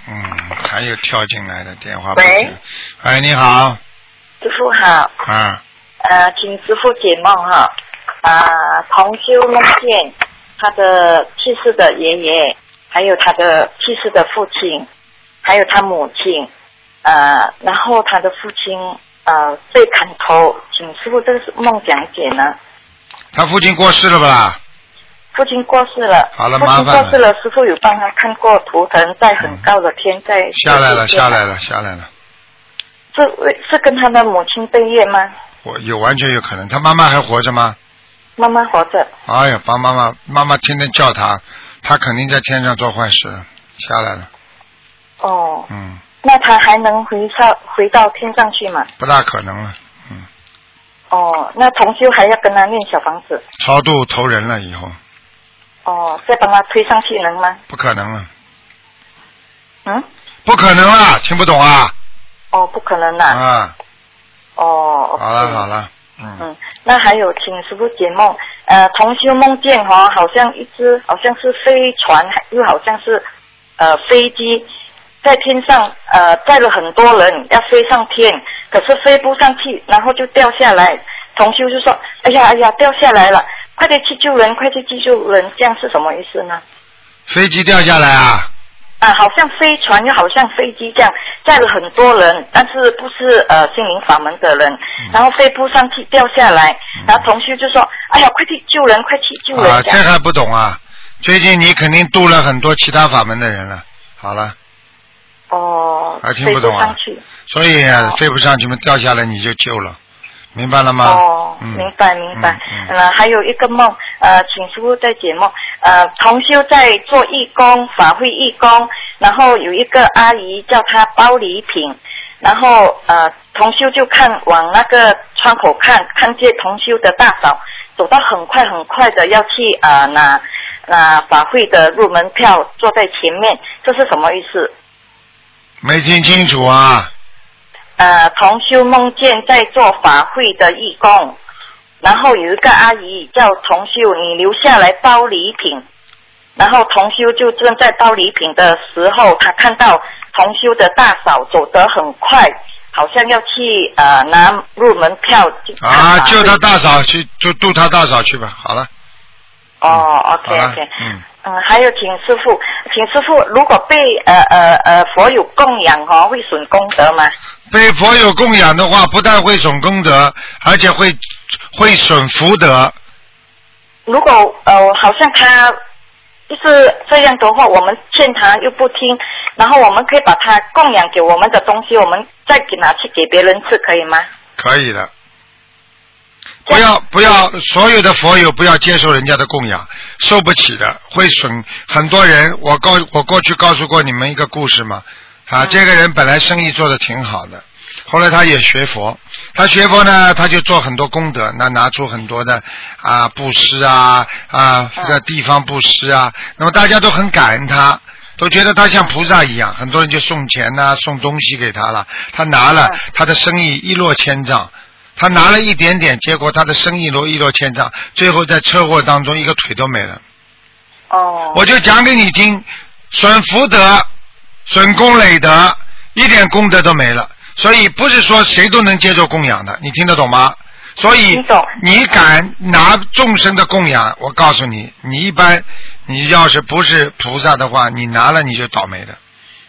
嗯，还有跳进来的电话不喂接。哎，你好，师傅好，嗯，呃，请师傅解梦哈。啊、同修梦见他的去世的爷爷，还有他的去世的父亲，还有他母亲，呃，然后他的父亲呃被砍头，请师傅这个是梦讲解呢。他父亲过世了吧？父亲过世了，好了父亲麻烦了过世了，师傅有帮他看过图腾，在很高的天，在下来了，下来了，下来了。是为是跟他的母亲对业吗？我有完全有可能，他妈妈还活着吗？妈妈活着。哎呀，帮妈妈，妈妈天天叫他，他肯定在天上做坏事了，下来了，哦，嗯，那他还能回上回到天上去吗？不大可能了，嗯哦，那同修还要跟他念小房子，超度投人了以后，哦，再帮他推上去能吗？不可能了，嗯？不可能了，听不懂啊？哦，不可能啦。啊，哦，好了好了，嗯，嗯，那还有，请师傅解梦。呃，同修梦见哈、好像一只好像是飞船，又好像是呃飞机在天上呃载了很多人要飞上天，可是飞不上去，然后就掉下来。同修就说：“哎呀哎呀，掉下来了，快点去救人，快去去救人！”这样是什么意思呢？飞机掉下来啊？啊，好像飞船又好像飞机这样载了很多人，但是不是呃心灵法门的人，然后飞不上去掉下来，然后同学就说：“哎呀，快去救人，快去救人！”啊，这还不懂啊？最近你肯定渡了很多其他法门的人了，好了，哦，还听不懂啊所以啊飞不上去嘛，掉下来你就救了，明白了吗？哦，嗯明白明白。呃，还有一个梦，呃，请师傅再解梦。呃，同修在做义工，法会义工，然后有一个阿姨叫他包礼品，然后呃，同修就看往那个窗口看，看见同修的大嫂走到很快很快的要去呃拿拿法会的入门票，坐在前面，这是什么意思？没听清楚啊？呃，同修梦见在做法会的义工，然后有一个阿姨叫同修，你留下来包礼品。然后同修就正在包礼品的时候，他看到同修的大嫂走得很快，好像要去呃拿入门票啊，救他大嫂去，就度他大嫂去吧。好了，哦，OK 好了 OK，，嗯，嗯，还有请师傅，请师傅，如果被呃呃呃佛有供养哦，会损功德吗？被佛有供养的话，不但会损功德，而且会会损福德。如果呃，好像他就是这样的话，我们劝他又不听，然后我们可以把他供养给我们的东西，我们再给拿去给别人吃，可以吗？可以的。不要不要，所有的佛友不要接受人家的供养，受不起的，会损很多人。我告我过去告诉过你们一个故事嘛，啊，这个人本来生意做的挺好的，后来他也学佛，他学佛呢，他就做很多功德，那拿出很多的啊布施啊啊这个地方布施啊，那么大家都很感恩他，都觉得他像菩萨一样，很多人就送钱呐、送东西给他了，他拿了，他的生意一落千丈。他拿了一点点，结果他的生意落一落千丈，最后在车祸当中一个腿都没了。哦。我就讲给你听，损福德，损功累德，一点功德都没了。所以不是说谁都能接受供养的，你听得懂吗？所以你敢拿众生的供养，我告诉你，你一般你要是不是菩萨的话，你拿了你就倒霉的。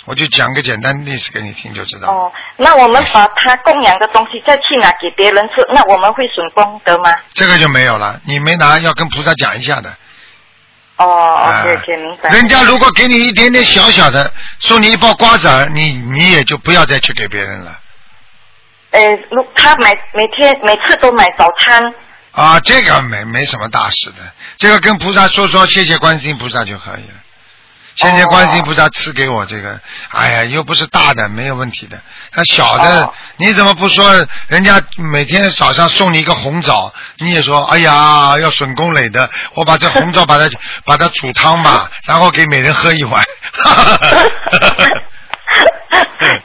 我就讲个简单的例子给你听就知道。哦，那我们把他供养的东西再去拿给别人吃，那我们会损功德吗？这个就没有了，你没拿要跟菩萨讲一下的。哦哎，OK OK，明白。人家如果给你一点点小小的，送你一包瓜子儿，你你也就不要再去给别人了。呃，如他买每天每次都买早餐，啊，这个没没什么大事的，这个跟菩萨说说谢谢观世音菩萨就可以了。谢谢观世音菩萨赐给我这个，哎呀，又不是大的，没有问题的。他小的，你怎么不说？人家每天早上送你一个红枣，你也说，哎呀，要损功累的，我把这红枣把它 [laughs] 把它煮汤吧，然后给每人喝一碗。[laughs]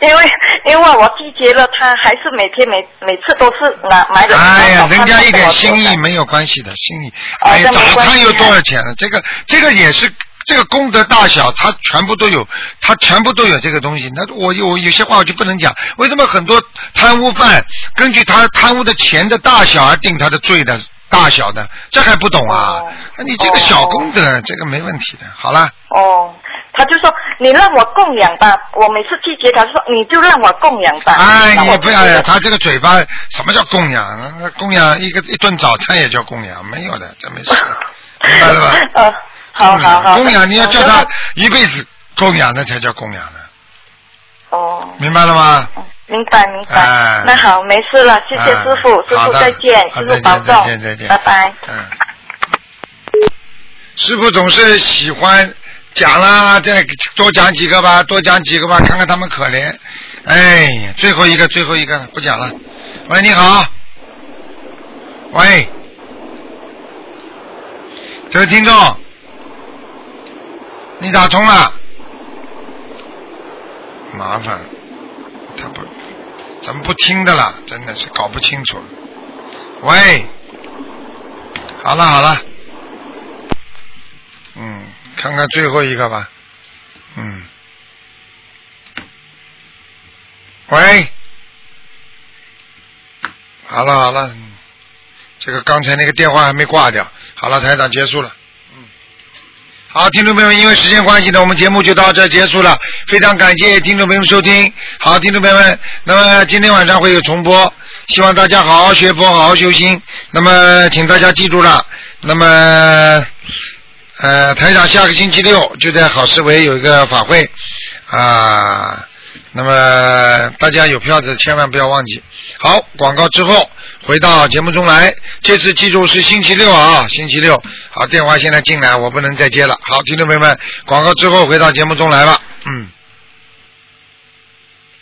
因为因为我拒绝了他，还是每天每每次都是拿买的。哎呀，人家一点心意没有关系的，心意。哎呀，早餐又多少钱了？这个这个也是这个功德大小，他全部都有，他全部都有这个东西。那我有有些话我就不能讲，为什么很多贪污犯根据他贪污的钱的大小而定他的罪的大小的，这还不懂啊？那你这个小功德，这个没问题的。好了，哦，他就说你让我供养吧，我每次拒绝他说你就让我供养吧。哎，我你不要呀，他这个嘴巴什么叫供养？供养一个一顿早餐也叫供养，没有的，这没事，[laughs] 明白了吧？呃，好好好。供养你要叫他一辈子供养，那才叫供养呢。哦，明白了吗？明白明白。哎那好，没事了，谢谢哎师傅，师傅再见，好师傅保重，再见再见拜拜。嗯。师傅总是喜欢讲啦，再多讲几个吧，多讲几个吧，看看他们可怜。哎，最后一个，最后一个了，不讲了。喂，你好。喂，这位听众，你打通了，麻烦，他不，怎么不听的啦？真的是搞不清楚。喂，好了好了，嗯，看看最后一个吧，嗯，喂，好了好了，这个刚才那个电话还没挂掉，好了，台长结束了。好，听众朋友们，因为时间关系呢，我们节目就到这结束了。非常感谢听众朋友们收听。好，听众朋友们，那么今天晚上会有重播，希望大家好好学佛，好好修心。那么，请大家记住了，那么呃，台长下个星期六就在好思维有一个法会啊。那么大家有票子千万不要忘记。好，广告之后回到节目中来。这次记住是星期六啊，星期六。好，电话现在进来，我不能再接了。好，听众朋友们，广告之后回到节目中来吧。嗯。